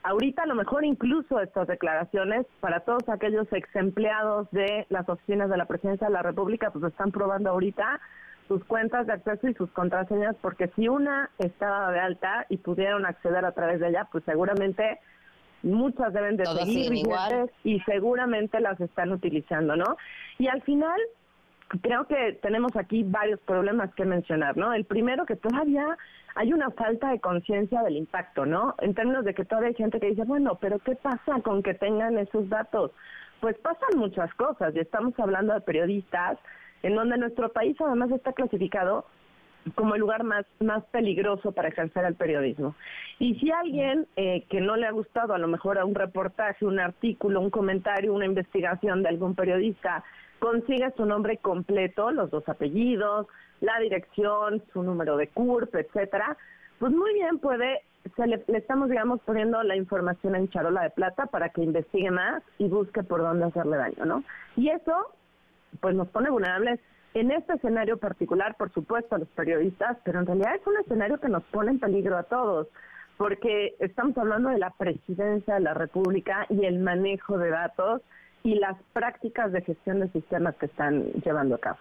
Ahorita a lo mejor incluso estas declaraciones para todos aquellos ex empleados de las oficinas de la Presidencia de la República, pues están probando ahorita sus cuentas de acceso y sus contraseñas, porque si una estaba de alta y pudieron acceder a través de ella, pues seguramente muchas deben de seguir vigentes y seguramente las están utilizando, ¿no? Y al final creo que tenemos aquí varios problemas que mencionar, ¿no? El primero que todavía hay una falta de conciencia del impacto, ¿no? En términos de que todavía hay gente que dice, bueno, pero ¿qué pasa con que tengan esos datos? Pues pasan muchas cosas y estamos hablando de periodistas en donde nuestro país además está clasificado como el lugar más, más peligroso para ejercer el periodismo. Y si alguien eh, que no le ha gustado a lo mejor a un reportaje, un artículo, un comentario, una investigación de algún periodista, consigue su nombre completo, los dos apellidos, la dirección, su número de CURP, etcétera, pues muy bien puede, se le, le, estamos, digamos, poniendo la información en charola de plata para que investigue más y busque por dónde hacerle daño, ¿no? Y eso pues nos pone vulnerables en este escenario particular, por supuesto, a los periodistas, pero en realidad es un escenario que nos pone en peligro a todos, porque estamos hablando de la presidencia de la República y el manejo de datos y las prácticas de gestión de sistemas que están llevando a cabo.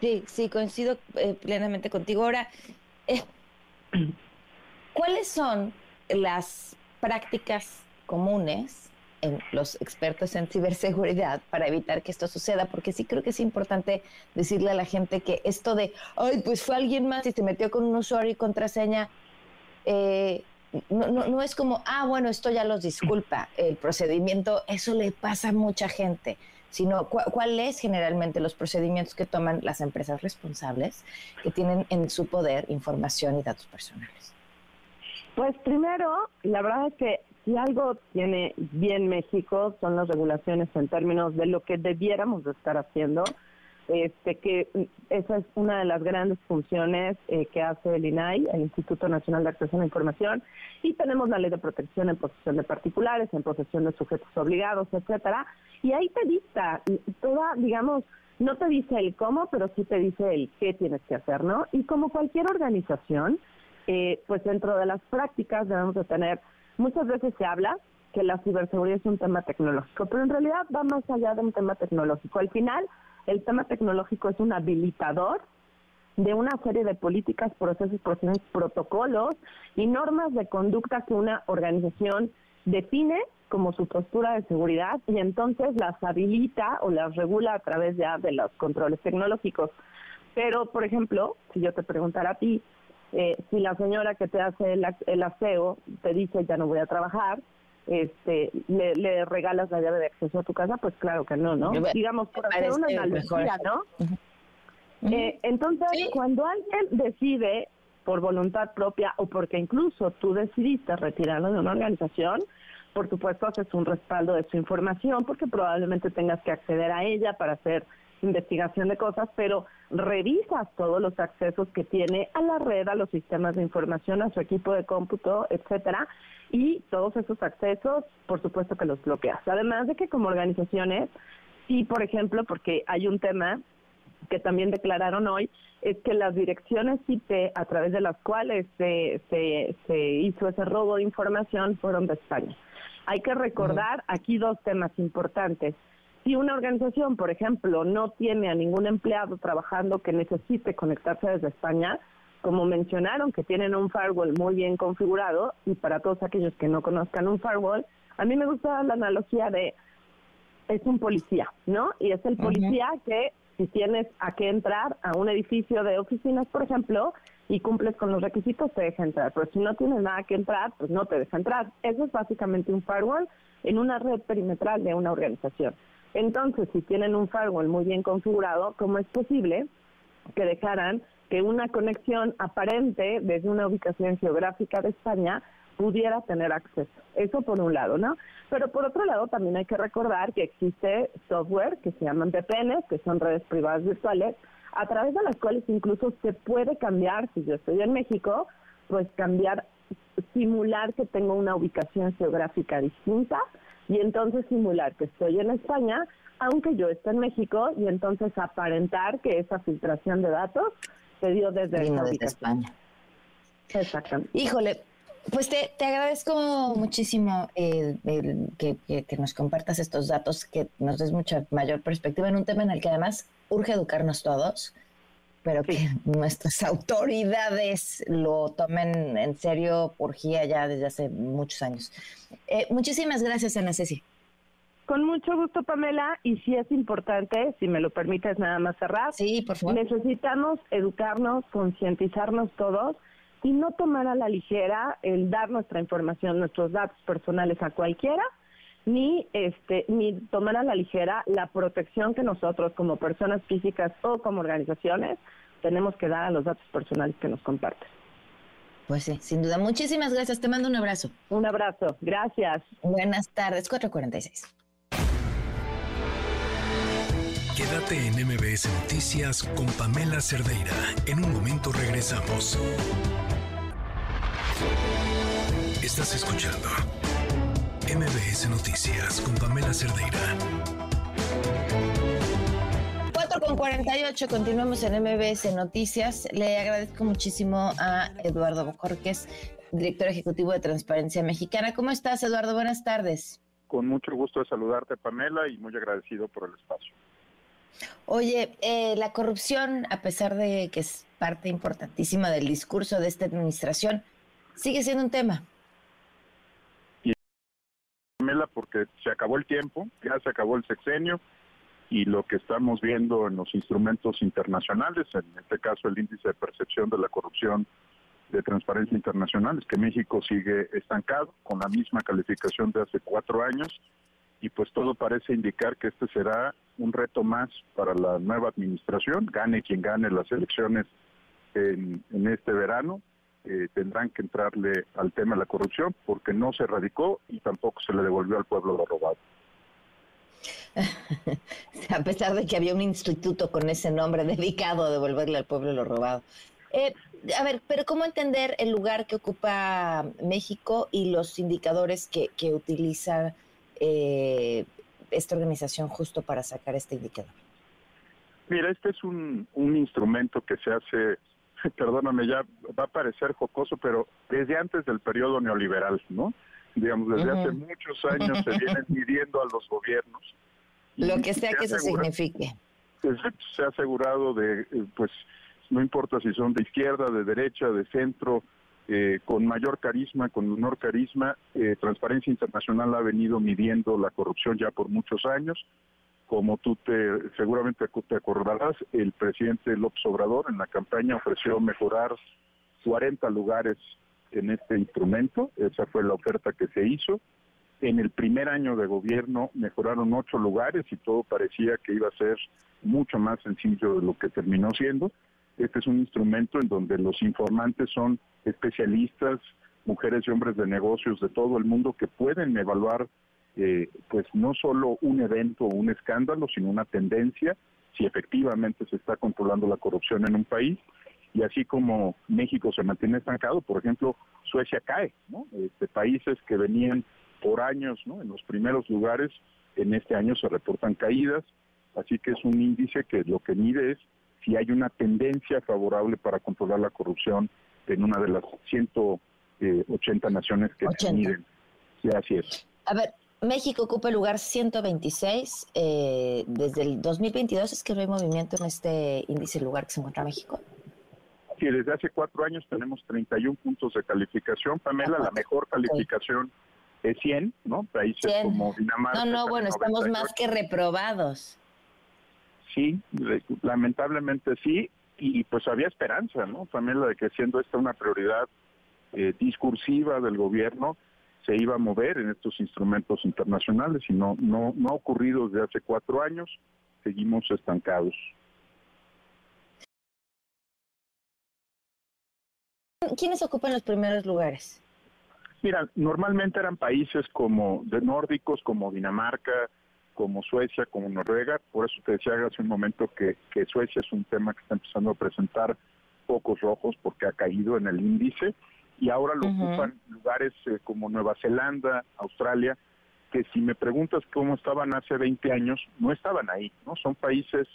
Sí, sí, coincido eh, plenamente contigo. Ahora, eh, ¿cuáles son las prácticas comunes en los expertos en ciberseguridad para evitar que esto suceda, porque sí creo que es importante decirle a la gente que esto de, ay, pues fue alguien más y se metió con un usuario y contraseña, eh, no, no, es como, ah, bueno, esto ya los disculpa, el procedimiento, eso le pasa a mucha gente, sino cuáles generalmente los procedimientos que toman las empresas responsables que tienen en su poder información y datos personales. Pues primero, la verdad es que si algo tiene bien México son las regulaciones en términos de lo que debiéramos de estar haciendo, este que esa es una de las grandes funciones eh, que hace el INAI, el Instituto Nacional de Acceso a la Información, y tenemos la ley de protección en posesión de particulares, en posesión de sujetos obligados, etcétera, y ahí te dicta toda, digamos, no te dice el cómo, pero sí te dice el qué tienes que hacer, ¿no? Y como cualquier organización, eh, pues dentro de las prácticas debemos de tener, muchas veces se habla que la ciberseguridad es un tema tecnológico, pero en realidad va más allá de un tema tecnológico. Al final, el tema tecnológico es un habilitador de una serie de políticas, procesos, procedimientos, protocolos y normas de conducta que una organización define como su postura de seguridad y entonces las habilita o las regula a través ya de los controles tecnológicos. Pero, por ejemplo, si yo te preguntara a ti, eh, si la señora que te hace el, aseo te dice ya no voy a trabajar, este, le, regalas la llave de acceso a tu casa, pues claro que no, ¿no? Digamos, por hacer una analogía, ¿no? Eh, entonces, cuando alguien decide por voluntad propia o porque incluso tú decidiste retirarlo de una organización, por supuesto haces un respaldo de su información porque probablemente tengas que acceder a ella para hacer investigación de cosas, pero revisas todos los accesos que tiene a la red, a los sistemas de información, a su equipo de cómputo, etcétera, y todos esos accesos, por supuesto que los bloqueas. Además de que como organizaciones, sí, por ejemplo, porque hay un tema que también declararon hoy, es que las direcciones IP a través de las cuales se, se, se hizo ese robo de información fueron de España. Hay que recordar aquí dos temas importantes. Si una organización, por ejemplo, no tiene a ningún empleado trabajando que necesite conectarse desde España, como mencionaron que tienen un firewall muy bien configurado, y para todos aquellos que no conozcan un firewall, a mí me gusta la analogía de es un policía, ¿no? Y es el policía que si tienes a qué entrar a un edificio de oficinas, por ejemplo, y cumples con los requisitos, te deja entrar. Pero si no tienes nada que entrar, pues no te deja entrar. Eso es básicamente un firewall en una red perimetral de una organización. Entonces, si tienen un firewall muy bien configurado, ¿cómo es posible que dejaran que una conexión aparente desde una ubicación geográfica de España pudiera tener acceso? Eso por un lado, ¿no? Pero por otro lado, también hay que recordar que existe software que se llaman VPNs, que son redes privadas virtuales, a través de las cuales incluso se puede cambiar, si yo estoy en México, pues cambiar, simular que tengo una ubicación geográfica distinta y entonces simular que estoy en España, aunque yo esté en México, y entonces aparentar que esa filtración de datos se dio desde, España. Exactamente. Híjole, pues te, te agradezco muchísimo eh, que, que, nos compartas estos datos, que nos des mucha mayor perspectiva en un tema en el que además urge educarnos todos pero que nuestras autoridades lo tomen en serio por GIA ya desde hace muchos años. Eh, muchísimas gracias, Ana Ceci. Con mucho gusto, Pamela, y si es importante, si me lo permites nada más cerrar. Sí, por favor. Necesitamos educarnos, concientizarnos todos y no tomar a la ligera el dar nuestra información, nuestros datos personales a cualquiera, ni este ni tomar a la ligera la protección que nosotros como personas físicas o como organizaciones tenemos que dar a los datos personales que nos comparten. Pues sí, sin duda. Muchísimas gracias. Te mando un abrazo. Un abrazo. Gracias. Buenas tardes. 446. Quédate en MBS Noticias con Pamela Cerdeira. En un momento regresamos. Estás escuchando MBS Noticias con Pamela Cerdeira. 4 con 48, continuamos en MBS Noticias. Le agradezco muchísimo a Eduardo Bojorquez, director ejecutivo de Transparencia Mexicana. ¿Cómo estás, Eduardo? Buenas tardes. Con mucho gusto de saludarte, Pamela, y muy agradecido por el espacio. Oye, eh, la corrupción, a pesar de que es parte importantísima del discurso de esta administración, sigue siendo un tema. Porque se acabó el tiempo, ya se acabó el sexenio y lo que estamos viendo en los instrumentos internacionales, en este caso el índice de percepción de la corrupción de Transparencia Internacional, es que México sigue estancado con la misma calificación de hace cuatro años y pues todo parece indicar que este será un reto más para la nueva administración, gane quien gane las elecciones en, este verano, eh, tendrán que entrarle al tema de la corrupción porque no se erradicó y tampoco se le devolvió al pueblo lo robado. a pesar de que había un instituto con ese nombre dedicado a devolverle al pueblo lo robado. Eh, a ver, pero ¿cómo entender el lugar que ocupa México y los indicadores que, que utiliza eh, esta organización justo para sacar este indicador? Mira, este es un, un instrumento que se hace, perdóname, ya va a parecer jocoso, pero desde antes del periodo neoliberal, ¿no? Digamos, desde hace muchos años se vienen midiendo a los gobiernos. Lo que sea que eso signifique. Se ha asegurado de, eh, pues, no importa si son de izquierda, de derecha, de centro, eh, con mayor carisma, con menor carisma. Eh, Transparencia Internacional ha venido midiendo la corrupción ya por muchos años. Como tú te seguramente te acordarás, el presidente López Obrador en la campaña ofreció mejorar 40 lugares en este instrumento. Esa fue la oferta que se hizo. En el primer año de gobierno mejoraron ocho lugares y todo parecía que iba a ser mucho más sencillo de lo que terminó siendo. Este es un instrumento en donde los informantes son especialistas, mujeres y hombres de negocios de todo el mundo que pueden evaluar eh, pues no solo un evento o un escándalo, sino una tendencia, si efectivamente se está controlando la corrupción en un país. Y así como México se mantiene estancado, por ejemplo, Suecia cae, ¿no? Este, países que venían por años ¿no? en los primeros lugares, en este año se reportan caídas, así que es un índice que lo que mide es si hay una tendencia favorable para controlar la corrupción en una de las 180 naciones que se miden. Sí, así es. A ver, México ocupa el lugar 126. Eh, desde el 2022 es que no hay movimiento en este índice lugar que se encuentra México. Sí, desde hace cuatro años tenemos 31 puntos de calificación. Pamela, la mejor calificación es 100, ¿no? Países como Dinamarca. No, no, bueno, estamos más que reprobados sí, lamentablemente sí, y pues había esperanza, ¿no? También la de que siendo esta una prioridad eh, discursiva del gobierno, se iba a mover en estos instrumentos internacionales y no, no, no ha ocurrido desde hace cuatro años, seguimos estancados. ¿Quiénes ocupan los primeros lugares? Mira, normalmente eran países como de nórdicos, como Dinamarca, como Suecia, como Noruega. Por eso te decía hace un momento que, Suecia es un tema que está empezando a presentar pocos rojos porque ha caído en el índice y ahora lo ocupan lugares eh, como Nueva Zelanda, Australia, que si me preguntas cómo estaban hace 20 años, no estaban ahí, ¿no? Son países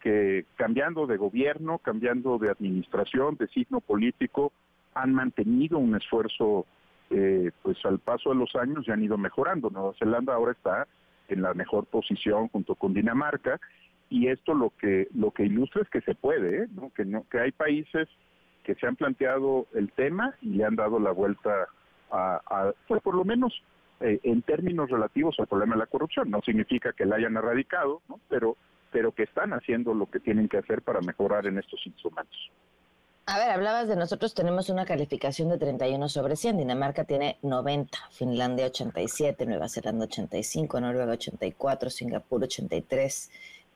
que cambiando de gobierno, cambiando de administración, de signo político, han mantenido un esfuerzo eh, pues al paso de los años y han ido mejorando. Nueva Zelanda ahora está en la mejor posición junto con Dinamarca y esto lo que lo que ilustra es que se puede, ¿eh? Que no que hay países que se han planteado el tema y le han dado la vuelta a, pues por lo menos eh, en términos relativos al problema de la corrupción. No significa que la hayan erradicado, pero pero que están haciendo lo que tienen que hacer para mejorar en estos instrumentos. A ver, hablabas de nosotros tenemos una calificación de 31 sobre 100, Dinamarca tiene 90, Finlandia 87, Nueva Zelanda 85, Noruega 84, Singapur 83,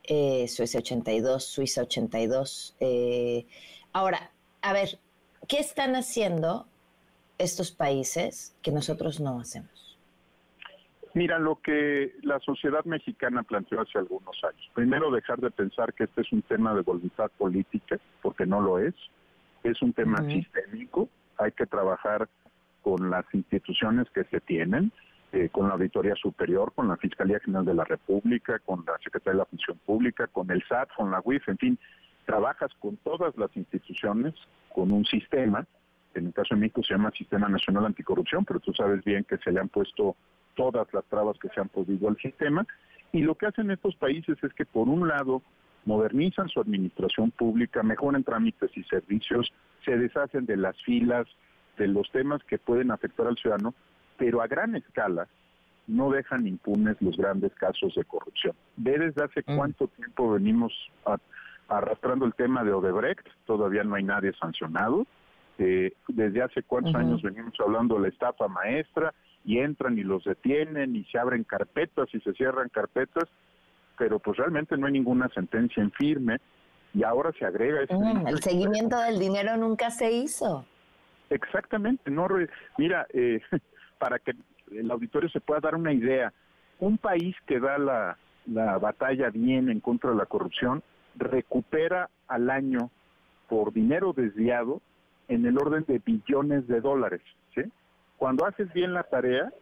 eh, Suecia 82, Suiza 82. Eh, ahora, a ver, ¿qué están haciendo estos países que nosotros no hacemos? Mira, lo que la sociedad mexicana planteó hace algunos años. Primero, dejar de pensar que este es un tema de voluntad política, porque no lo es es un tema sistémico, hay que trabajar con las instituciones que se tienen, eh, con la Auditoría Superior, con la Fiscalía General de la República, con la Secretaría de la Función Pública, con el SAT, con la UIF, en fin, trabajas con todas las instituciones, con un sistema, en el caso de México se llama Sistema Nacional Anticorrupción, pero tú sabes bien que se le han puesto todas las trabas que se han podido al sistema, y lo que hacen estos países es que por un lado modernizan su administración pública, mejoran trámites y servicios, se deshacen de las filas, de los temas que pueden afectar al ciudadano, pero a gran escala no dejan impunes los grandes casos de corrupción. Ve desde hace cuánto tiempo venimos arrastrando el tema de Odebrecht, todavía no hay nadie sancionado. Eh, desde hace cuántos años venimos hablando de la estafa maestra y entran y los detienen y se abren carpetas y se cierran carpetas, pero pues realmente no hay ninguna sentencia en firme y ahora se agrega... Este el seguimiento del dinero nunca se hizo. Exactamente, no mira, eh, para que el auditorio se pueda dar una idea, un país que da la, la batalla bien en contra de la corrupción recupera al año por dinero desviado en el orden de billones de dólares. ¿sí? Cuando haces bien la tarea,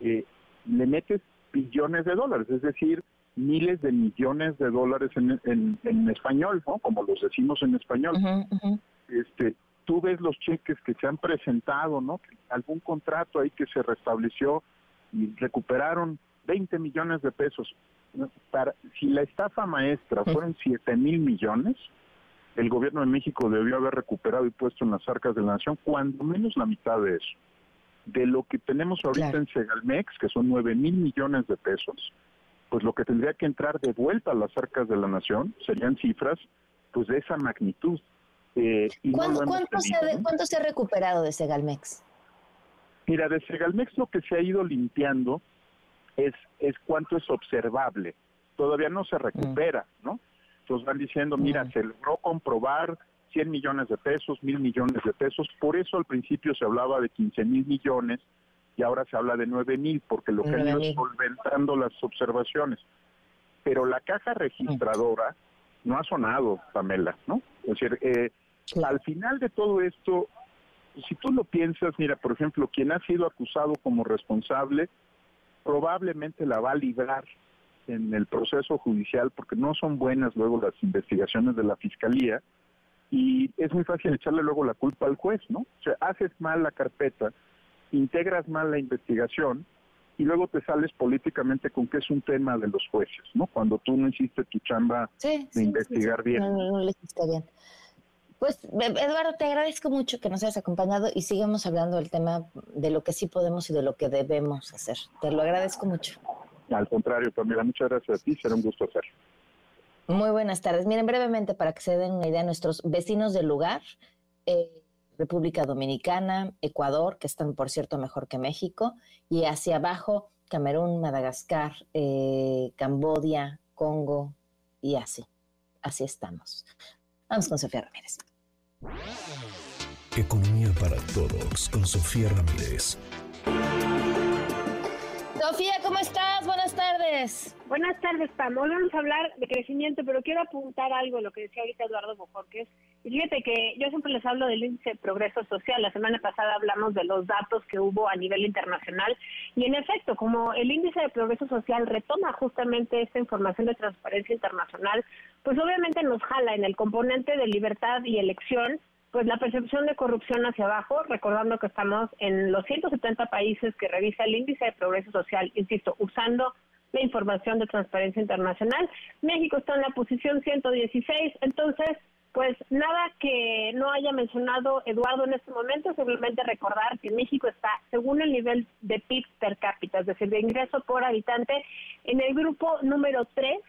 eh, le metes billones de dólares, es decir, miles de millones de dólares en, en, español, ¿no? Como los decimos en español. Este, tú ves los cheques que se han presentado, ¿no? Algún contrato ahí que se restableció y recuperaron 20 millones de pesos. Para, si la estafa maestra fueron 7 mil millones, el gobierno de México debió haber recuperado y puesto en las arcas de la nación cuando menos la mitad de eso. De lo que tenemos ahorita en Segalmex, que son 9 mil millones de pesos, pues lo que tendría que entrar de vuelta a las arcas de la nación serían cifras pues de esa magnitud. Eh, ¿Cuánto, se ha, ¿Cuánto se ha recuperado de Segalmex? Mira, de Segalmex lo que se ha ido limpiando es, es cuánto es observable. Todavía no se recupera, ¿no? Entonces van diciendo, mira, se logró comprobar 100 millones de pesos, mil millones de pesos. Por eso al principio se hablaba de 15 mil millones y ahora se habla de 9 mil, porque lo que han ido es solventando las observaciones. Pero la caja registradora no ha sonado, Pamela, ¿no? Es decir, eh, al final de todo esto, si tú lo piensas, mira, por ejemplo, quien ha sido acusado como responsable, probablemente la va a librar en el proceso judicial porque no son buenas luego las investigaciones de la fiscalía y es muy fácil echarle luego la culpa al juez, ¿no? O sea, haces mal la carpeta, integras mal la investigación y luego te sales políticamente con que es un tema de los jueces, ¿no? Cuando tú no hiciste tu chamba de investigar bien. No, no, no hiciste bien. Pues, Eduardo, te agradezco mucho que nos hayas acompañado y sigamos hablando del tema de lo que sí podemos y de lo que debemos hacer. Te lo agradezco mucho. Al contrario, Pamela, muchas gracias a ti, será un gusto hacerlo. Muy buenas tardes. Miren, brevemente, para que se den una idea, nuestros vecinos del lugar, eh, República Dominicana, Ecuador, que están, por cierto, mejor que México, y hacia abajo, Camerún, Madagascar, eh, Cambodia, Congo, y así. Así estamos. Vamos con Sofía Ramírez. Economía para todos con Sofía Ramírez. Sofía, ¿cómo estás? Buenas tardes. Buenas tardes, Pam. Hoy vamos a hablar de crecimiento, pero quiero apuntar algo, lo que decía ahorita Eduardo Bojorquez. Y fíjate que yo siempre les hablo del índice de progreso social. La semana pasada hablamos de los datos que hubo a nivel internacional. Y en efecto, como el índice de progreso social retoma justamente esta información de transparencia internacional, pues obviamente nos jala en el componente de libertad y elección pues la percepción de corrupción hacia abajo, recordando que estamos en los 170 países que revisa el índice de progreso social, insisto, usando la información de Transparencia Internacional. México está en la posición 116, entonces, pues nada que no haya mencionado Eduardo en este momento, simplemente recordar que México está, según el nivel de PIB per cápita, es decir, de ingreso por habitante, en el grupo número 3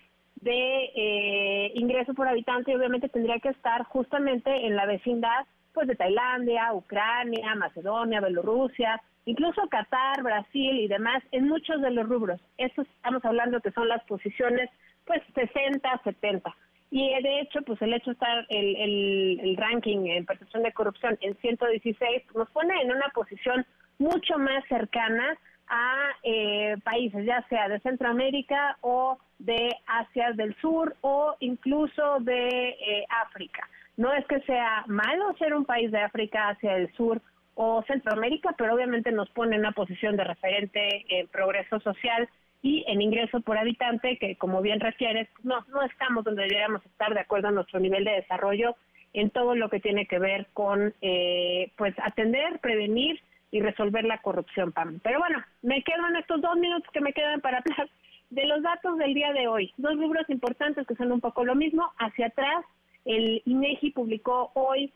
de eh, ingreso por habitante y obviamente tendría que estar justamente en la vecindad pues de Tailandia, Ucrania, Macedonia, Bielorrusia, incluso Qatar, Brasil y demás, en muchos de los rubros. Eso estamos hablando que son las posiciones pues 60, 70. Y de hecho, pues el hecho de estar el, el, el ranking en percepción de corrupción en 116 nos pone en una posición mucho más cercana a eh, países, ya sea de Centroamérica o de Asia del Sur o incluso de eh, África. No es que sea malo ser un país de África, Asia del Sur o Centroamérica, pero obviamente nos pone en una posición de referente en progreso social y en ingreso por habitante, que como bien refieres, no, no estamos donde deberíamos estar de acuerdo a nuestro nivel de desarrollo en todo lo que tiene que ver con eh, pues atender, prevenir y resolver la corrupción, Pam. Pero bueno, me quedan estos dos minutos que me quedan para hablar de los datos del día de hoy. Dos libros importantes que son un poco lo mismo. Hacia atrás, el INEGI publicó hoy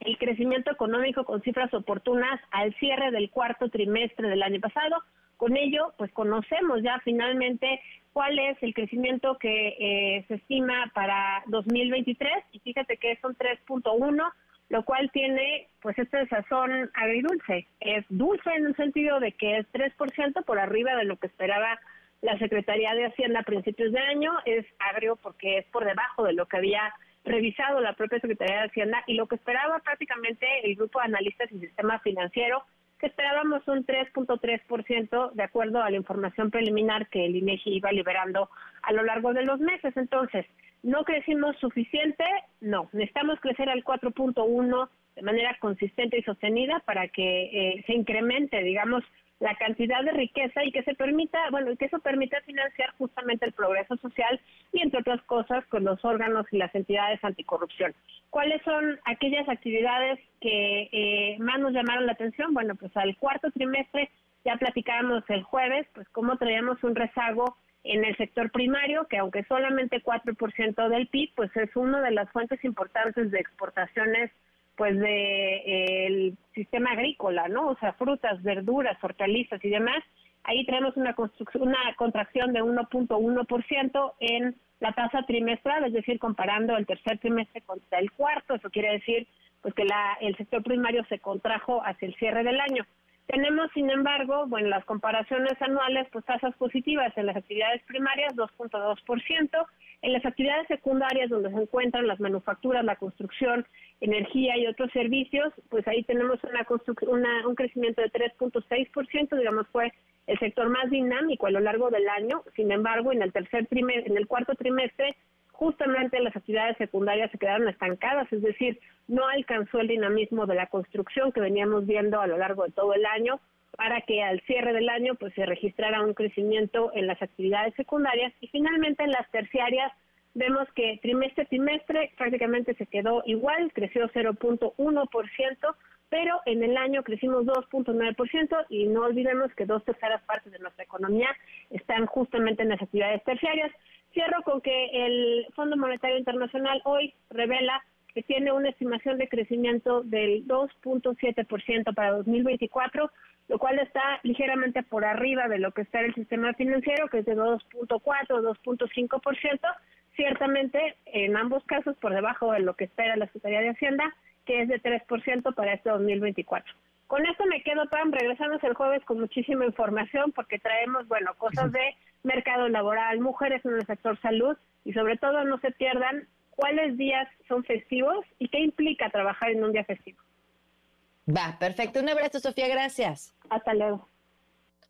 el crecimiento económico con cifras oportunas al cierre del cuarto trimestre del año pasado. Con ello, pues conocemos ya finalmente cuál es el crecimiento que eh, se estima para 2023 y fíjate que son 3.1 lo cual tiene pues este sazón agridulce. Es dulce en el sentido de que es 3% por arriba de lo que esperaba la Secretaría de Hacienda a principios de año, es agrio porque es por debajo de lo que había revisado la propia Secretaría de Hacienda y lo que esperaba prácticamente el grupo de analistas y sistema financiero, que esperábamos un 3.3% de acuerdo a la información preliminar que el INEGI iba liberando a lo largo de los meses. Entonces, ¿No crecimos suficiente? No, necesitamos crecer al 4.1 de manera consistente y sostenida para que eh, se incremente, digamos, la cantidad de riqueza y que se permita, bueno, que eso permita financiar justamente el progreso social y entre otras cosas con los órganos y las entidades anticorrupción. ¿Cuáles son aquellas actividades que eh, más nos llamaron la atención? Bueno, pues al cuarto trimestre ya platicábamos el jueves, pues cómo traíamos un rezago en el sector primario, que aunque solamente 4% del PIB, pues es una de las fuentes importantes de exportaciones pues de eh, sistema agrícola, ¿no? O sea, frutas, verduras, hortalizas y demás. Ahí tenemos una una contracción de 1.1% en la tasa trimestral, es decir, comparando el tercer trimestre contra el cuarto, eso quiere decir pues que la, el sector primario se contrajo hacia el cierre del año. Tenemos, sin embargo, bueno, las comparaciones anuales, pues tasas positivas en las actividades primarias, 2.2%, en las actividades secundarias donde se encuentran las manufacturas, la construcción, energía y otros servicios, pues ahí tenemos una, una un crecimiento de 3.6%, digamos fue el sector más dinámico a lo largo del año. Sin embargo, en el tercer trimestre, en el cuarto trimestre justamente las actividades secundarias se quedaron estancadas, es decir, no alcanzó el dinamismo de la construcción que veníamos viendo a lo largo de todo el año para que al cierre del año pues se registrara un crecimiento en las actividades secundarias y finalmente en las terciarias vemos que trimestre a trimestre prácticamente se quedó igual, creció 0.1%, pero en el año crecimos 2.9% y no olvidemos que dos terceras partes de nuestra economía están justamente en las actividades terciarias. Cierro con que el Fondo Monetario Internacional hoy revela que tiene una estimación de crecimiento del 2.7% para 2024, lo cual está ligeramente por arriba de lo que está el sistema financiero, que es de 2.4 o 2.5%, ciertamente en ambos casos por debajo de lo que espera la Secretaría de Hacienda, que es de 3% para este 2024. Con esto me quedo, Pam, regresamos el jueves con muchísima información porque traemos, bueno, cosas de mercado laboral, mujeres en el sector salud y sobre todo no se pierdan cuáles días son festivos y qué implica trabajar en un día festivo. Va, perfecto. Un abrazo, Sofía, gracias. Hasta luego.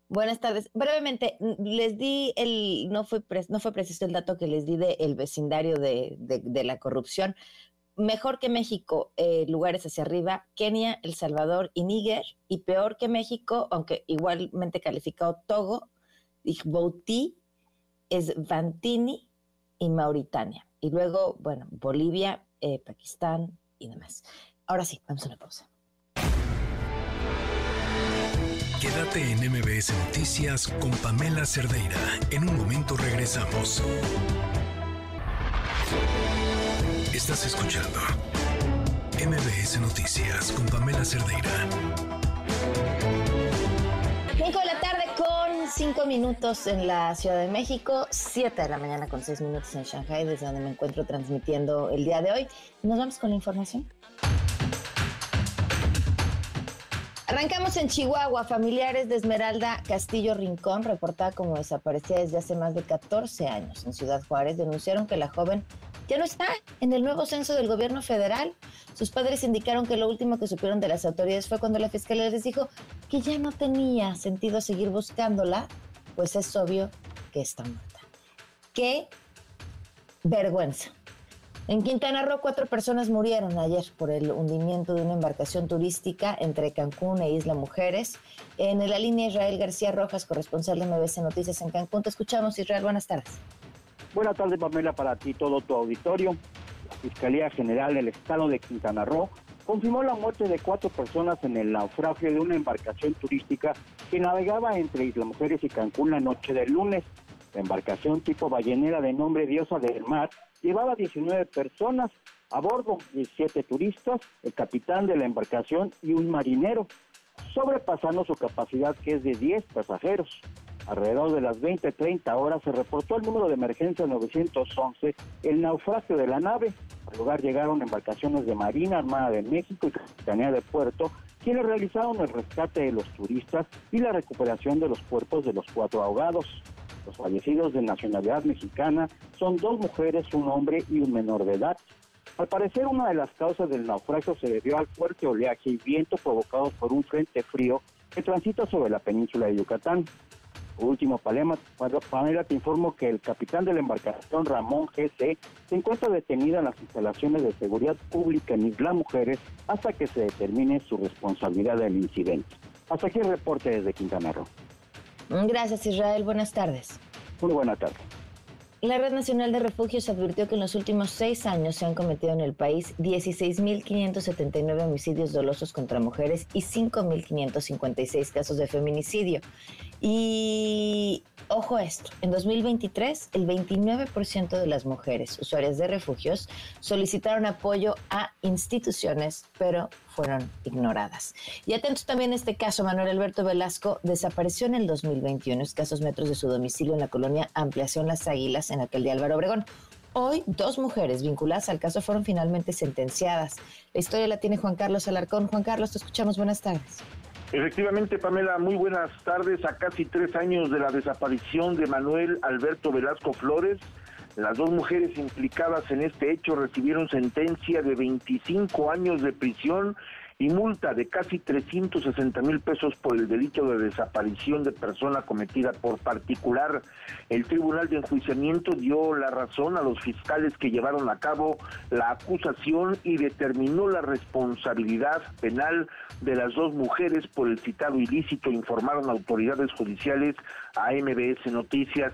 Buenas tardes. Brevemente, les di el, no fue, no fue preciso el dato que les di del el vecindario de, de, la corrupción, mejor que México, eh, lugares hacia arriba, Kenia, El Salvador y Níger, y peor que México, aunque igualmente calificado Togo, Djibouti, Esvantini y Mauritania. Y luego, bueno, Bolivia, eh, Pakistán y demás. Ahora sí, vamos a una pausa. Quédate en MBS Noticias con Pamela Cerdeira. En un momento regresamos. Estás escuchando MBS Noticias con Pamela Cerdeira. 5 de la tarde con 5 minutos en la Ciudad de México, 7 de la mañana con 6 minutos en Shanghai, desde donde me encuentro transmitiendo el día de hoy. Nos vamos con la información. Arrancamos en Chihuahua. Familiares de Esmeralda Castillo Rincón, reportada como desaparecida desde hace más de 14 años en Ciudad Juárez, denunciaron que la joven ya no está en el nuevo censo del gobierno federal. Sus padres indicaron que lo último que supieron de las autoridades fue cuando la fiscalía les dijo que ya no tenía sentido seguir buscándola, pues es obvio que está muerta. ¡Qué vergüenza! En Quintana Roo, cuatro personas murieron ayer por el hundimiento de una embarcación turística entre Cancún e Isla Mujeres. En la línea Israel García Rojas, corresponsal de MBC Noticias en Cancún. Te escuchamos, Israel. Buenas tardes. Buenas tardes, Pamela, para ti todo tu auditorio. La Fiscalía General del Estado de Quintana Roo confirmó la muerte de cuatro personas en el naufragio de una embarcación turística que navegaba entre Isla Mujeres y Cancún la noche del lunes. La embarcación tipo ballenera de nombre Diosa del Mar llevaba 19 personas a bordo, 17 turistas, el capitán de la embarcación y un marinero. sobrepasando su capacidad que es de 10 pasajeros. Alrededor de las 20-30 horas se reportó el número de emergencia 911, el naufragio de la nave. Al lugar llegaron embarcaciones de Marina Armada de México y Capitanía de Puerto, quienes realizaron el rescate de los turistas y la recuperación de los cuerpos de los cuatro ahogados. Los fallecidos de nacionalidad mexicana son dos mujeres, un hombre y un menor de edad. Al parecer, una de las causas del naufragio se debió al fuerte oleaje y viento provocados por un frente frío que transita sobre la península de Yucatán. Último, Palema, Pamela, te informo que el capitán de la embarcación, Ramón GC, se encuentra detenido en las instalaciones de seguridad pública en Isla Mujeres hasta que se determine su responsabilidad del incidente. Hasta aquí el reporte desde Quintana Roo. Gracias, Israel. Buenas tardes. Muy buena tarde. La Red Nacional de Refugios advirtió que en los últimos seis años se han cometido en el país 16.579 homicidios dolosos contra mujeres y 5.556 casos de feminicidio. Y ojo esto, en 2023 el 29% de las mujeres usuarias de refugios solicitaron apoyo a instituciones, pero fueron ignoradas. Y atentos también a este caso, Manuel Alberto Velasco desapareció en el 2021, escasos metros de su domicilio en la colonia Ampliación Las Águilas, en aquel de Álvaro Obregón. Hoy, dos mujeres vinculadas al caso fueron finalmente sentenciadas. La historia la tiene Juan Carlos Alarcón. Juan Carlos, te escuchamos. Buenas tardes. Efectivamente, Pamela, muy buenas tardes. A casi tres años de la desaparición de Manuel Alberto Velasco Flores, las dos mujeres implicadas en este hecho recibieron sentencia de 25 años de prisión y multa de casi 360 mil pesos por el delito de desaparición de persona cometida por particular. El Tribunal de Enjuiciamiento dio la razón a los fiscales que llevaron a cabo la acusación y determinó la responsabilidad penal de las dos mujeres por el citado ilícito, informaron autoridades judiciales a MBS Noticias.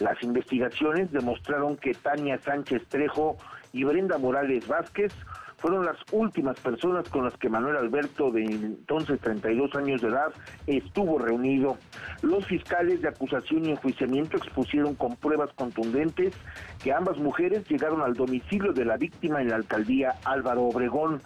Las investigaciones demostraron que Tania Sánchez Trejo y Brenda Morales Vázquez fueron las últimas personas con las que Manuel Alberto, de entonces 32 años de edad, estuvo reunido. Los fiscales de acusación y enjuiciamiento expusieron con pruebas contundentes que ambas mujeres llegaron al domicilio de la víctima en la alcaldía Álvaro Obregón.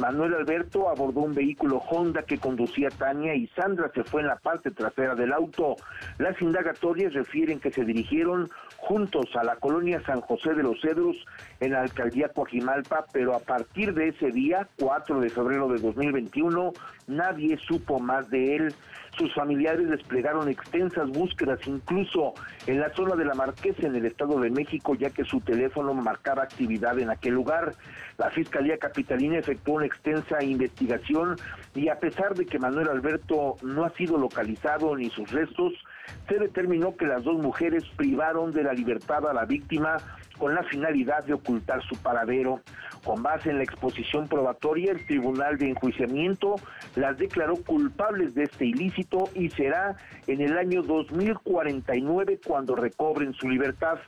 Manuel Alberto abordó un vehículo Honda que conducía Tania y Sandra se fue en la parte trasera del auto. Las indagatorias refieren que se dirigieron juntos a la colonia San José de los Cedros en la alcaldía Coajimalpa, pero a partir de ese día, 4 de febrero de 2021, nadie supo más de él. Sus familiares desplegaron extensas búsquedas, incluso en la zona de la Marquesa, en el Estado de México, ya que su teléfono marcaba actividad en aquel lugar. La Fiscalía Capitalina efectuó una extensa investigación y a pesar de que Manuel Alberto no ha sido localizado ni sus restos, se determinó que las dos mujeres privaron de la libertad a la víctima con la finalidad de ocultar su paradero. Con base en la exposición probatoria, el Tribunal de Enjuiciamiento las declaró culpables de este ilícito y será en el año 2049 cuando recobren su libertad.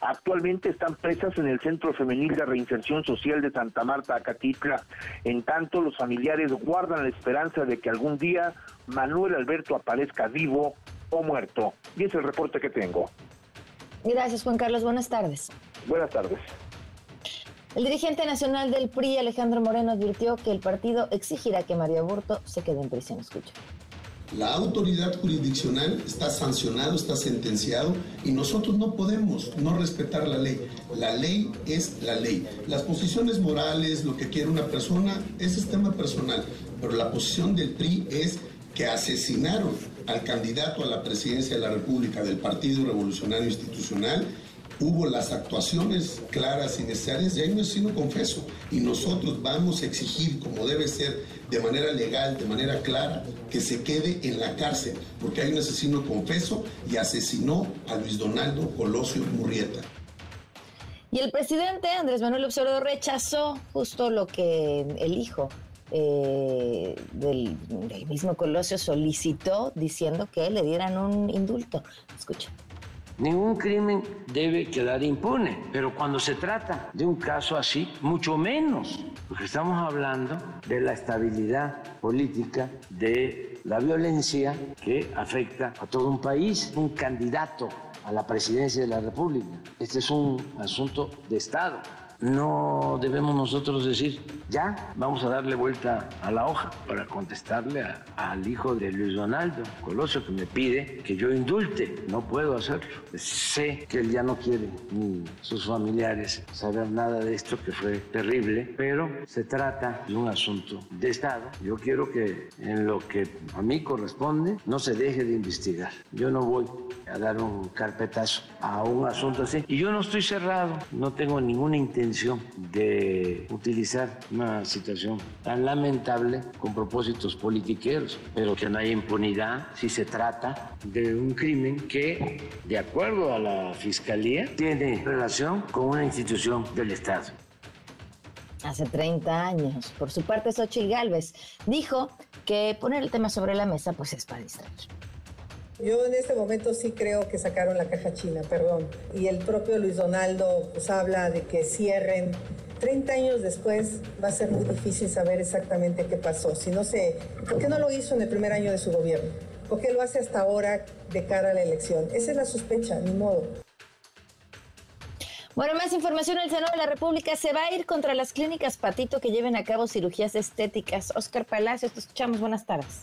Actualmente están presas en el Centro Femenil de Reinserción Social de Santa Marta, Acatitla. En tanto, los familiares guardan la esperanza de que algún día Manuel Alberto aparezca vivo o muerto. Y es el reporte que tengo. Gracias, Juan Carlos. Buenas tardes. Buenas tardes. El dirigente nacional del PRI, Alejandro Moreno, advirtió que el partido exigirá que María Burto se quede en prisión. Escucha. La autoridad jurisdiccional está sancionado, está sentenciado y nosotros no podemos no respetar la ley. La ley es la ley. Las posiciones morales, lo que quiere una persona, ese es tema personal. Pero la posición del PRI es que asesinaron al candidato a la presidencia de la República del Partido Revolucionario Institucional hubo las actuaciones claras y necesarias y hay un asesino confeso. Y nosotros vamos a exigir, como debe ser, de manera legal, de manera clara, que se quede en la cárcel, porque hay un asesino confeso y asesinó a Luis Donaldo Colosio Murrieta. Y el presidente Andrés Manuel Observador rechazó justo lo que el hijo eh, del, del mismo Colosio solicitó diciendo que le dieran un indulto. Escucha. Ningún crimen debe quedar impune, pero cuando se trata de un caso así, mucho menos, porque estamos hablando de la estabilidad política, de la violencia que afecta a todo un país, un candidato a la presidencia de la República. Este es un asunto de Estado no debemos nosotros decir, ya, vamos a darle vuelta a la hoja para contestarle al hijo de Luis Donaldo Colosio que me pide que yo indulte. No puedo hacerlo. Sé que él ya no quiere ni sus familiares saber nada de esto que fue terrible, pero se trata de un asunto de Estado. Yo quiero que en lo que a mí corresponde no se deje de investigar. Yo no voy a dar un carpetazo a un asunto así. Y yo no estoy cerrado, no tengo ninguna intención de utilizar una situación tan lamentable con propósitos politiqueros, pero que no haya impunidad si se trata de un crimen que, de acuerdo a la Fiscalía, tiene relación con una institución del Estado. Hace 30 años. Por su parte, Xochitl Gálvez dijo que poner el tema sobre la mesa pues es para distraer. Yo en este momento sí creo que sacaron la caja china, perdón. Y el propio Luis Donaldo pues habla de que cierren. 30 años después va a ser muy difícil saber exactamente qué pasó. Si no sé, ¿por qué no lo hizo en el primer año de su gobierno? ¿Por qué lo hace hasta ahora de cara a la elección? Esa es la sospecha, ni modo. Bueno, más información. El Senado de la República se va a ir contra las clínicas Patito que lleven a cabo cirugías estéticas. Oscar Palacios, te escuchamos. Buenas tardes.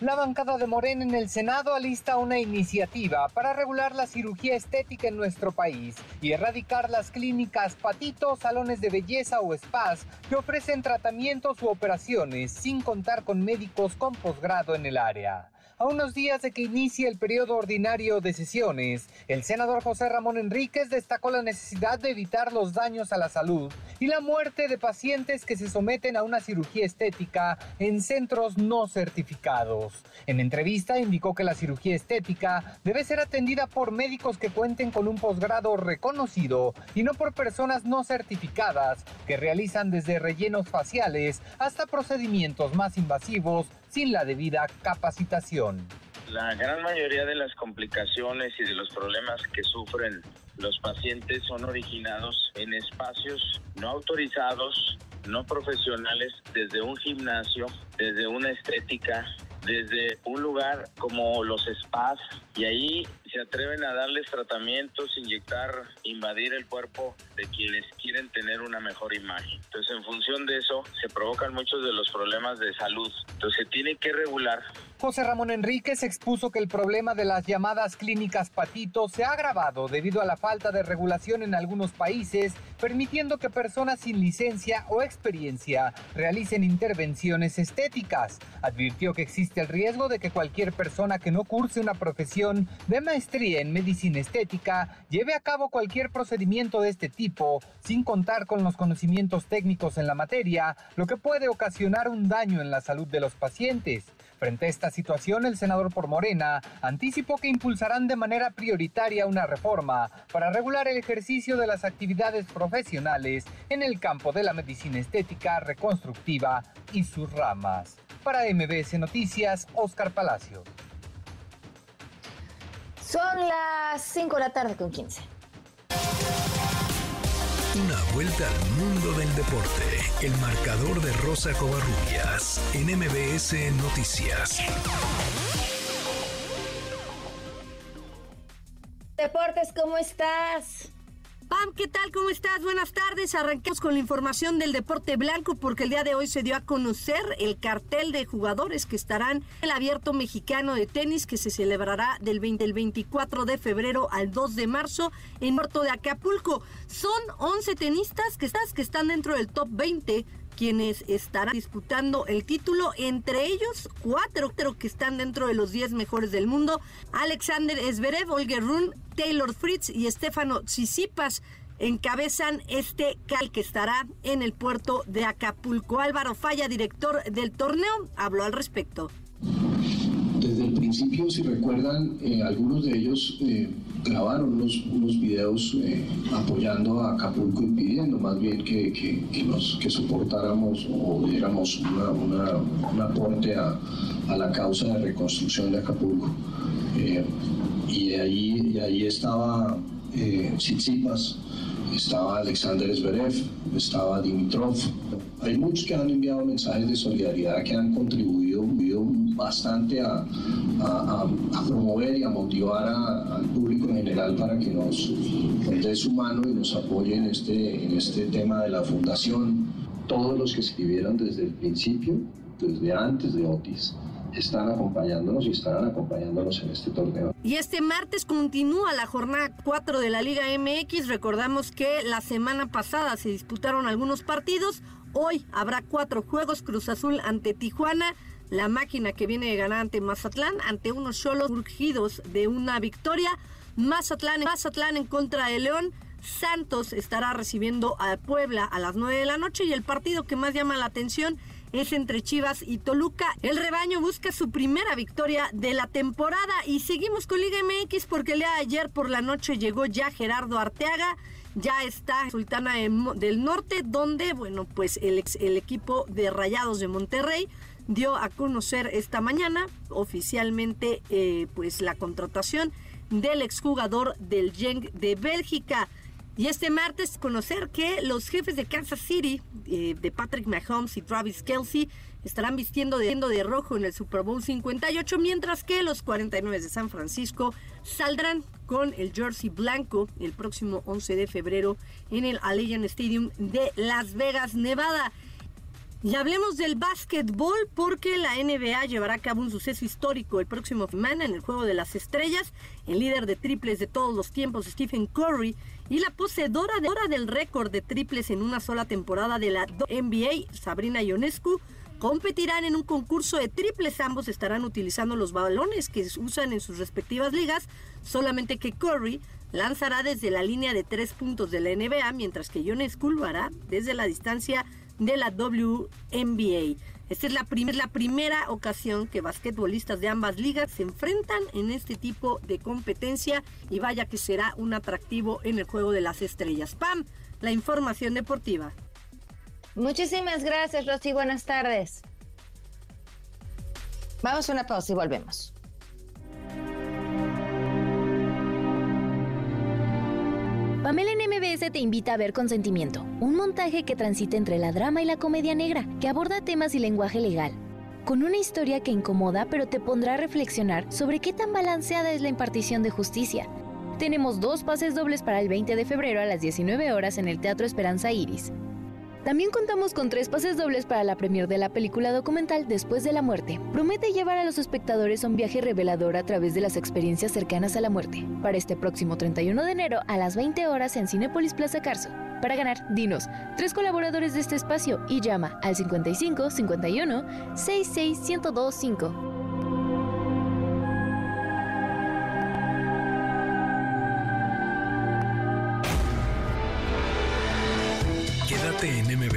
La bancada de Morena en el Senado alista una iniciativa para regular la cirugía estética en nuestro país y erradicar las clínicas patitos, salones de belleza o spas que ofrecen tratamientos u operaciones sin contar con médicos con posgrado en el área. A unos días de que inicie el periodo ordinario de sesiones, el senador José Ramón Enríquez destacó la necesidad de evitar los daños a la salud y la muerte de pacientes que se someten a una cirugía estética en centros no certificados. En entrevista indicó que la cirugía estética debe ser atendida por médicos que cuenten con un posgrado reconocido y no por personas no certificadas que realizan desde rellenos faciales hasta procedimientos más invasivos sin la debida capacitación. La gran mayoría de las complicaciones y de los problemas que sufren los pacientes son originados en espacios no autorizados, no profesionales, desde un gimnasio, desde una estética, desde un lugar como los spas y ahí se atreven a darles tratamientos, inyectar, invadir el cuerpo de quienes quieren tener una mejor imagen. Entonces, en función de eso, se provocan muchos de los problemas de salud. Entonces, se tiene que regular. José Ramón Enríquez expuso que el problema de las llamadas clínicas patito se ha agravado debido a la falta de regulación en algunos países, permitiendo que personas sin licencia o experiencia realicen intervenciones estéticas. Advirtió que existe el riesgo de que cualquier persona que no curse una profesión de maestría en medicina estética lleve a cabo cualquier procedimiento de este tipo sin contar con los conocimientos técnicos en la materia, lo que puede ocasionar un daño en la salud de los pacientes. Frente a esta situación, el senador por Morena anticipó que impulsarán de manera prioritaria una reforma para regular el ejercicio de las actividades profesionales en el campo de la medicina estética reconstructiva y sus ramas. Para MBS Noticias, Oscar Palacio. Son las 5 de la tarde con 15. Una vuelta al mundo del deporte. El marcador de Rosa Covarrubias en MBS Noticias. Deportes, ¿cómo estás? Pam, ¿qué tal? ¿Cómo estás? Buenas tardes. Arranquemos con la información del deporte blanco porque el día de hoy se dio a conocer el cartel de jugadores que estarán en el abierto mexicano de tenis que se celebrará del 20 24 de febrero al 2 de marzo en Puerto de Acapulco. Son 11 tenistas que están dentro del top 20 quienes estarán disputando el título, entre ellos cuatro que están dentro de los 10 mejores del mundo, Alexander Zverev, Olger Run, Taylor Fritz y Stefano Tsitsipas encabezan este cal que estará en el puerto de Acapulco. Álvaro Falla, director del torneo, habló al respecto. Desde el principio, si recuerdan, eh, algunos de ellos eh, grabaron unos, videos eh, apoyando a Acapulco y pidiendo más bien que, que, que soportáramos o diéramos un aporte a, la causa de reconstrucción de Acapulco. y, y ahí estaba Tsitsipas, estaba Alexander Zverev, estaba Dimitrov. Hay muchos que han enviado mensajes de solidaridad que han contribuido bastante a, promover y a motivar al público en general para que nos, dé su mano y nos apoye en este, en este tema de la fundación. Todos los que escribieron desde el principio, desde antes de Otis, están acompañándonos y estarán acompañándonos en este torneo. Y este martes continúa la jornada 4 de la Liga MX. Recordamos que la semana pasada se disputaron algunos partidos. Hoy habrá cuatro juegos. Cruz Azul ante Tijuana. La máquina que viene de ganar ante Mazatlán. Ante unos solos surgidos de una victoria. Mazatlán, Mazatlán en contra de León. Santos estará recibiendo a Puebla a las 9 de la noche. Y el partido que más llama la atención es entre Chivas y Toluca. El rebaño busca su primera victoria de la temporada y seguimos con Liga MX porque el ayer por la noche llegó ya Gerardo Arteaga. Ya está Sultana del Norte, donde, bueno, pues el equipo de Rayados de Monterrey dio a conocer esta mañana oficialmente eh, pues la contratación del exjugador del Genk de Bélgica. Y este martes conocer que los jefes de Kansas City, eh, de Patrick Mahomes y Travis Kelsey, estarán vistiendo de, de rojo en el Super Bowl 58, mientras que los 49 de San Francisco saldrán con el jersey blanco el próximo 11 de febrero en el Allegiant Stadium de Las Vegas, Nevada. Y hablemos del básquetbol porque la NBA llevará a cabo un suceso histórico el próximo semana en el Juego de las Estrellas. El líder de triples de todos los tiempos, Stephen Curry, y la poseedora del récord de triples en una sola temporada de la NBA, Sabrina Ionescu, competirán en un concurso de triples. Ambos estarán utilizando los balones que usan en sus respectivas ligas, solamente que Curry lanzará desde la línea de tres puntos de la NBA, mientras que Ionescu lo hará desde la distancia de la WNBA. Esta es la, la primera ocasión que basquetbolistas de ambas ligas se enfrentan en este tipo de competencia y vaya que será un atractivo en el juego de las estrellas. Pam, la información deportiva. Muchísimas gracias, Rosy. Buenas tardes. Vamos a una pausa y volvemos. Pamela en MBS te invita a ver Consentimiento, un montaje que transita entre la drama y la comedia negra, que aborda temas y lenguaje legal. Con una historia que incomoda pero te pondrá a reflexionar sobre qué tan balanceada es la impartición de justicia. Tenemos dos pases dobles para el 20 de febrero a las 19 horas en el Teatro Esperanza Iris. También contamos con tres pases dobles para la premier de la película documental Después de la muerte. Promete llevar a los espectadores un viaje revelador a través de las experiencias cercanas a la muerte. Para este próximo 31 de enero a las 20 horas en Cinepolis Plaza Carso. Para ganar, dinos tres colaboradores de este espacio y llama al 55 51 66 1025.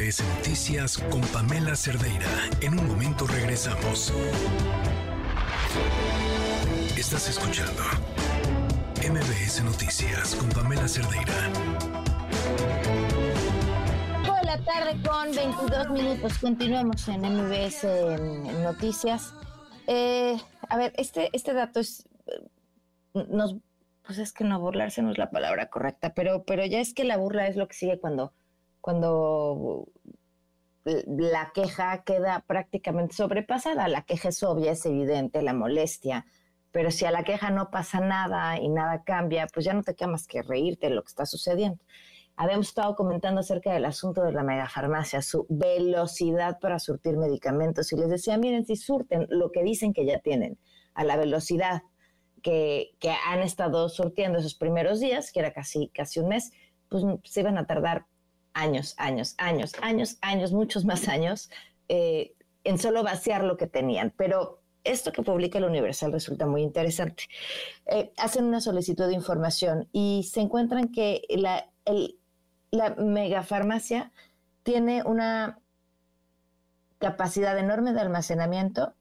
MBS Noticias con Pamela Cerdeira. En un momento regresamos. Estás escuchando MBS Noticias con Pamela Cerdeira. Hola, tarde con 22 minutos. Continuamos en MBS Noticias. Eh, a ver, este, este dato es. Nos, pues es que no burlarse no es la palabra correcta, pero, pero ya es que la burla es lo que sigue cuando cuando la queja queda prácticamente sobrepasada. La queja es obvia, es evidente, la molestia, pero si a la queja no pasa nada y nada cambia, pues ya no te queda más que reírte de lo que está sucediendo. Habíamos estado comentando acerca del asunto de la megafarmacia, su velocidad para surtir medicamentos, y les decía, miren, si surten lo que dicen que ya tienen, a la velocidad que, que han estado surtiendo esos primeros días, que era casi, casi un mes, pues se iban a tardar años, años, años, años, años, muchos más años, eh, en solo vaciar lo que tenían. Pero esto que publica el Universal resulta muy interesante. Eh, hacen una solicitud de información y se encuentran que la, la megafarmacia tiene una capacidad enorme de almacenamiento,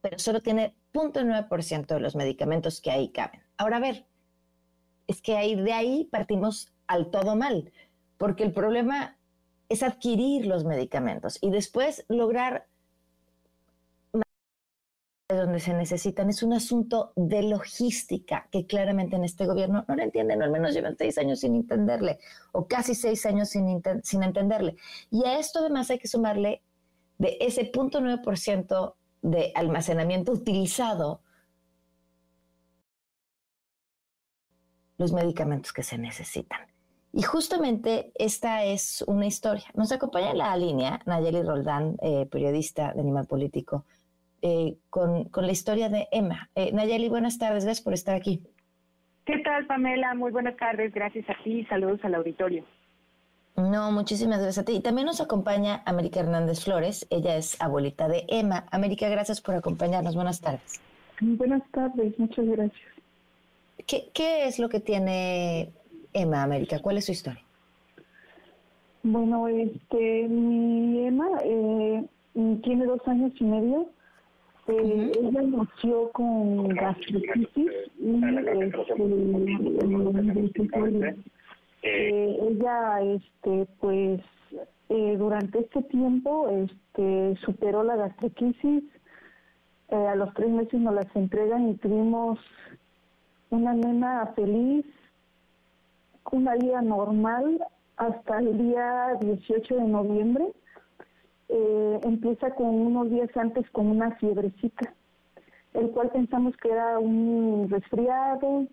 pero solo tiene 0.9% de los medicamentos que ahí caben. Ahora a ver, es que ahí, de ahí partimos al todo mal porque el problema es adquirir los medicamentos y después lograr donde se necesitan. Es un asunto de logística que claramente en este gobierno no lo entienden, o al menos llevan seis años sin entenderle, o casi seis años sin, sin entenderle. Y a esto además hay que sumarle de ese punto 9% de almacenamiento utilizado los medicamentos que se necesitan. Y justamente esta es una historia. Nos acompaña en la línea Nayeli Roldán, eh, periodista de Animal Político, eh, con, con, la historia de Emma. Eh, Nayeli, buenas tardes, gracias por estar aquí. ¿Qué tal, Pamela? Muy buenas tardes, gracias a ti, saludos al auditorio. No, muchísimas gracias a ti. Y también nos acompaña América Hernández Flores, ella es abuelita de Emma. América, gracias por acompañarnos, buenas tardes. Buenas tardes, muchas gracias. ¿Qué, qué es lo que tiene Emma América? ¿Cuál es su historia? Bueno, este, mi Emma eh, tiene dos años y medio. Eh, ella nació con gastritis y este, eh, ella, este, pues, eh, durante este tiempo, este, superó la gastritis. a los tres meses nos las entregan y tuvimos una nena feliz, una vida normal hasta el día 18 de noviembre. Eh, empieza con unos días antes con una fiebrecita, el cual pensamos que era un resfriado,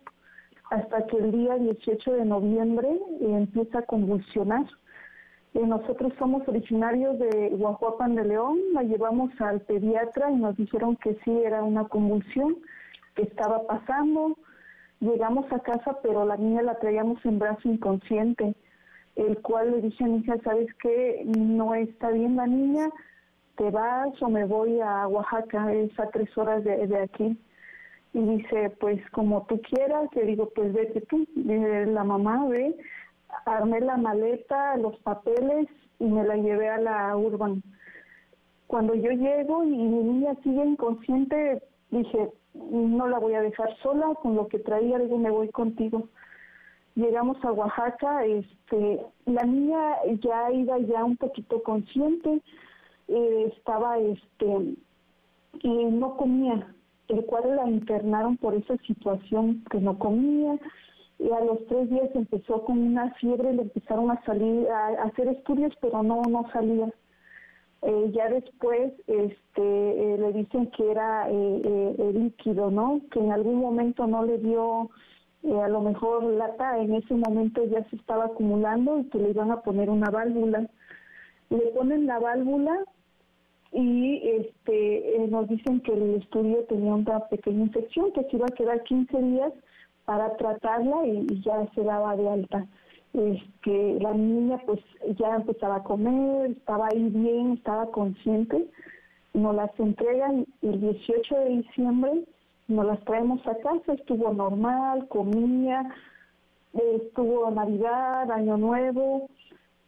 hasta que el día 18 de noviembre empieza a convulsionar. Eh, nosotros somos originarios de Guajuapan de León, la llevamos al pediatra y nos dijeron que sí era una convulsión que estaba pasando. Llegamos a casa, pero la niña la traíamos en brazo inconsciente, el cual le dije a mi hija, ¿sabes qué? No está bien la niña, te vas o me voy a Oaxaca, es a tres horas de, de aquí. Y dice, pues como tú quieras, le digo, pues vete tú. La mamá ve, armé la maleta, los papeles y me la llevé a la urban. Cuando yo llego y mi niña sigue inconsciente, dije, no la voy a dejar sola, con lo que traía, digo, me voy contigo. Llegamos a Oaxaca, este, la niña ya iba ya un poquito consciente, eh, estaba, este, y no comía, el cual la internaron por esa situación que no comía, y a los tres días empezó con una fiebre, le empezaron a salir, a, hacer estudios, pero no, no salía. Eh, ya después este, eh, le dicen que era eh, líquido, ¿no? Que en algún momento no le dio a lo mejor lata, en ese momento ya se estaba acumulando y que le iban a poner una válvula. Le ponen la válvula y este nos dicen que el estudio tenía una pequeña infección, que se iba a quedar 15 días para tratarla y ya se daba de alta que la niña pues ya empezaba a comer, estaba ahí bien, estaba consciente, nos las entregan el 18 de diciembre, nos las traemos a casa, estuvo normal, comía, estuvo Navidad, Año Nuevo,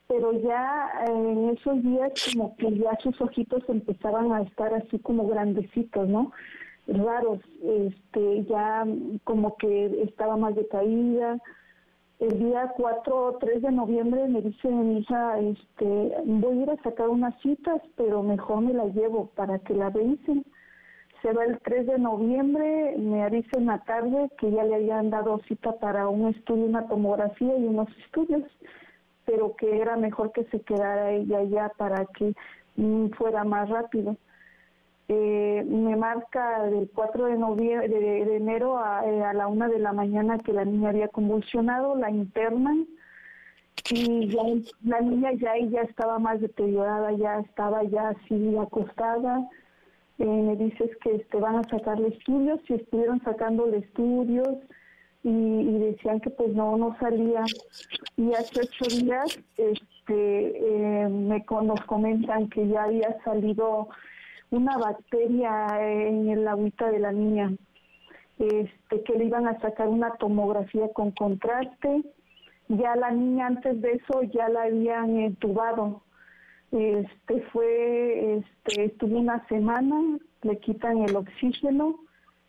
pero ya en esos días como que ya sus ojitos empezaban a estar así como grandecitos, ¿no? Raros, este, ya como que estaba más decaída, el día 4 o 3 de noviembre me dice mi hija, este, voy a ir a sacar unas citas, pero mejor me las llevo para que la vencen. Se va el 3 de noviembre, me avisa en la tarde que ya le habían dado cita para un estudio, una tomografía y unos estudios, pero que era mejor que se quedara ella ya para que mm, fuera más rápido eh, me marca del 4 de, noviembre, de, enero eh, a, la una de la mañana que la niña había convulsionado, la internan y ya, la niña ya, estaba más deteriorada, ya estaba ya así acostada. Eh, me dices que este, van a sacarle estudios, y estuvieron sacándole estudios y, decían que pues no, no salía. Y hace ocho días este, eh, me, nos comentan que ya había salido una bacteria en el agüita de la niña, este, que le iban a sacar una tomografía con contraste. Ya la niña antes de eso ya la habían entubado. Este fue, este, estuvo una semana, le quitan el oxígeno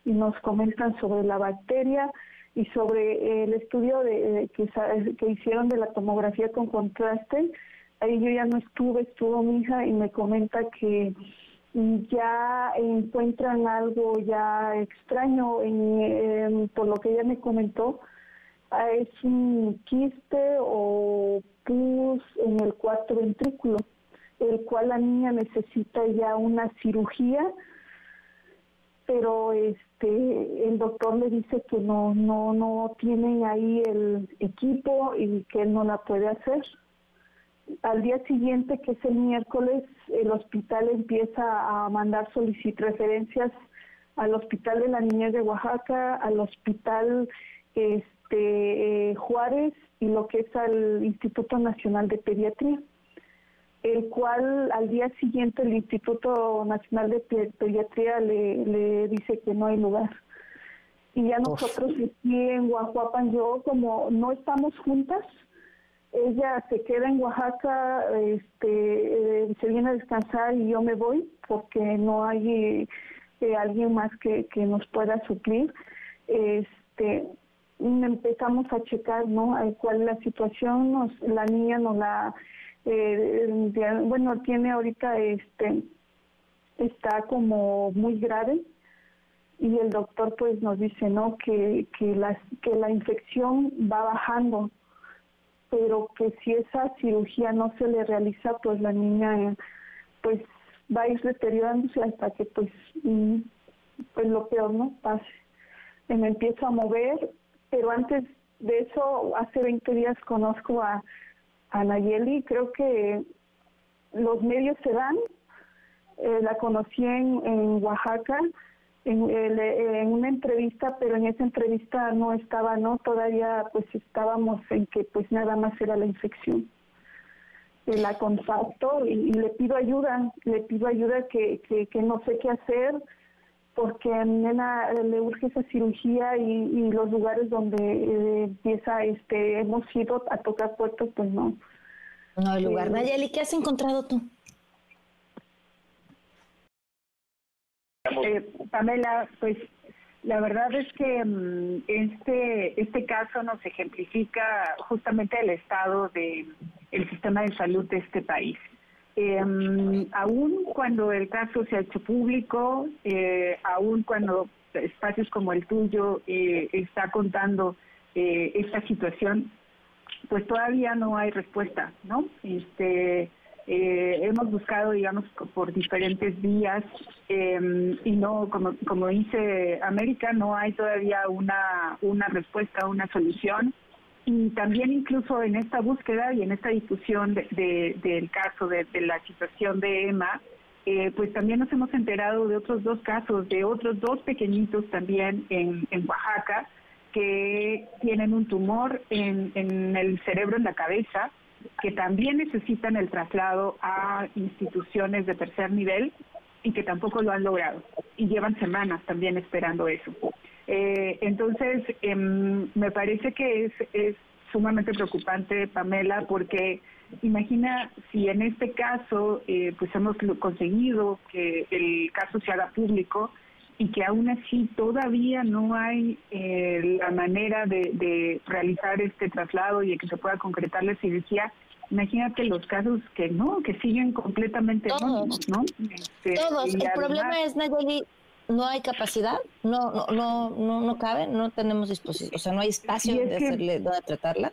y nos comentan sobre la bacteria y sobre el estudio de, que, que hicieron de la tomografía con contraste. Ahí yo ya no estuve, estuvo mi hija y me comenta que ya encuentran algo ya extraño en, por lo que ella me comentó ah, es un quiste o pus en el cuarto ventrículo el cual la niña necesita ya una cirugía pero este el doctor le dice que no no no tienen ahí el equipo y que no la puede hacer. Al día siguiente, que es el miércoles, el hospital empieza a mandar solicitar referencias al Hospital de la Niñez de Oaxaca, al Hospital este, eh, Juárez y lo que es al Instituto Nacional de Pediatría, el cual al día siguiente el Instituto Nacional de Pediatría le, dice que no hay lugar. Y ya nosotros aquí en Guajuapan, yo como no estamos juntas, ella se queda en Oaxaca, este, eh, se viene a descansar y yo me voy porque no hay eh, alguien más que, que nos pueda suplir. Este, empezamos a checar, ¿no? Cuál es la situación, nos, la niña nos la, eh, bueno, tiene ahorita, este, está como muy grave y el doctor pues nos dice, ¿no? Que, que, la, que la infección va bajando, pero que si esa cirugía no se le realiza, pues la niña, pues va a ir deteriorándose hasta que pues, mm, pues lo peor, ¿no? Pase. Me empiezo a mover pero antes de eso, hace 20 días conozco a, a Nayeli, creo que los medios se dan, eh, la conocí en, en Oaxaca, en, en, una entrevista, pero en esa entrevista no estaba, ¿no? Todavía pues estábamos en que pues nada más era la infección. Eh, la contacto y, y, le pido ayuda, le pido ayuda que, que, que no sé qué hacer, porque a mi nena le urge esa cirugía y, los lugares donde eh, empieza, este, hemos ido a tocar puertos, pues no. No hay lugar. Eh, Nayeli, ¿qué has encontrado tú? Eh, Pamela, pues la verdad es que mm, este este caso nos ejemplifica justamente el estado de el sistema de salud de este país. Eh, aún cuando el caso se ha hecho público, eh, aún cuando espacios como el tuyo eh, está contando eh, esta situación, pues todavía no hay respuesta, ¿no? Este, hemos buscado, digamos, por diferentes vías em, y no, como, como dice América, no hay todavía una, una respuesta, una solución. Y también incluso en esta búsqueda y en esta discusión del caso, de, la situación de Emma, eh, pues también nos hemos enterado de otros dos casos, de otros dos pequeñitos también en, Oaxaca, que tienen un tumor en, en el cerebro, en la cabeza, que también necesitan el traslado a instituciones de tercer nivel y que tampoco lo han logrado. Y llevan semanas también esperando eso. Eh, entonces, em, me parece que es, es sumamente preocupante, Pamela, porque imagina si en este caso eh, pues hemos conseguido que el caso se haga público y que aún así todavía no hay eh, la manera de, realizar este traslado y de que se pueda concretar la cirugía. Imagínate los casos que no, que siguen completamente Todos. ¿no? Este, Todos. El problema es, Nayeli, no hay capacidad, no, no, no, no, no cabe, no tenemos disposición, o sea, no hay espacio de hacerle, donde tratarla.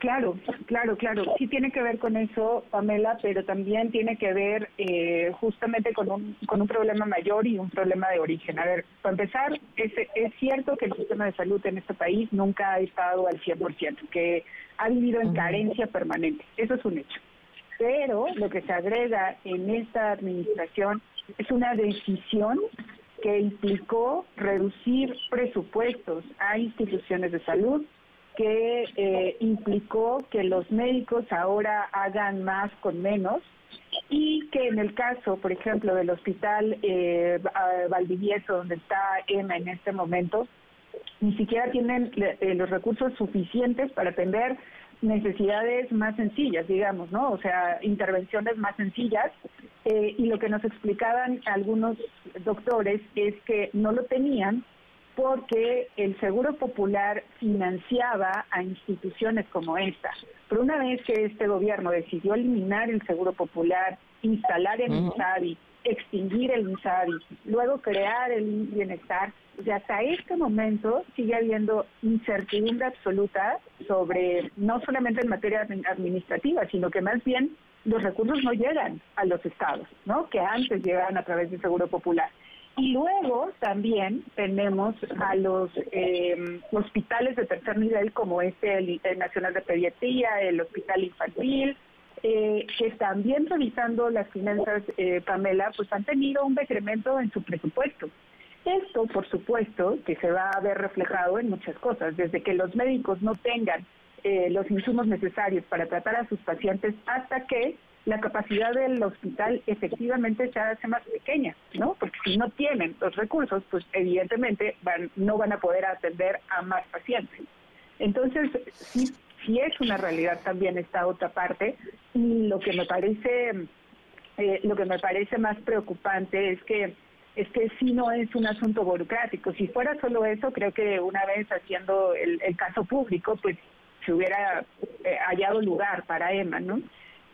Claro, claro, claro. Sí tiene que ver con eso, Pamela, pero también tiene que ver eh, justamente con un, con un problema mayor y un problema de origen. A ver, para empezar, es, es cierto que el sistema de salud en este país nunca ha estado al 100%, que ha vivido en carencia permanente. Eso es un hecho. Pero lo que se agrega en esta administración es una decisión que implicó reducir presupuestos a instituciones de salud, que eh, implicó que los médicos ahora hagan más con menos y que en el caso, por ejemplo, del hospital eh, Valdivieso, donde está Emma en este momento, ni siquiera tienen eh, los recursos suficientes para atender necesidades más sencillas, digamos, ¿no? O sea, intervenciones más sencillas. Eh, y lo que nos explicaban algunos doctores es que no lo tenían porque el Seguro Popular financiaba a instituciones como esta. Pero una vez que este gobierno decidió eliminar el Seguro Popular, instalar el INSABI, extinguir el INSABI, luego crear el bienestar, y hasta este momento sigue habiendo incertidumbre absoluta sobre, no solamente en materia administrativa, sino que más bien los recursos no llegan a los estados, ¿no? Que antes llegaban a través del Seguro Popular. Y luego también tenemos a los eh, hospitales de tercer nivel como este, el, Nacional de Pediatría, el Hospital Infantil, eh, que también revisando las finanzas, eh, Pamela, pues han tenido un decremento en su presupuesto. Esto, por supuesto, que se va a ver reflejado en muchas cosas, desde que los médicos no tengan los insumos necesarios para tratar a sus pacientes hasta que la capacidad del hospital efectivamente se hace más pequeña, ¿no? Porque si no tienen los recursos, pues evidentemente van, no van a poder atender a más pacientes. Entonces, sí, sí es una realidad también esta otra parte y lo que me parece eh, lo que me parece más preocupante es que es que sí no es un asunto burocrático. Si fuera solo eso, creo que una vez haciendo el, caso público, pues se hubiera eh, hallado lugar para Emma, ¿no?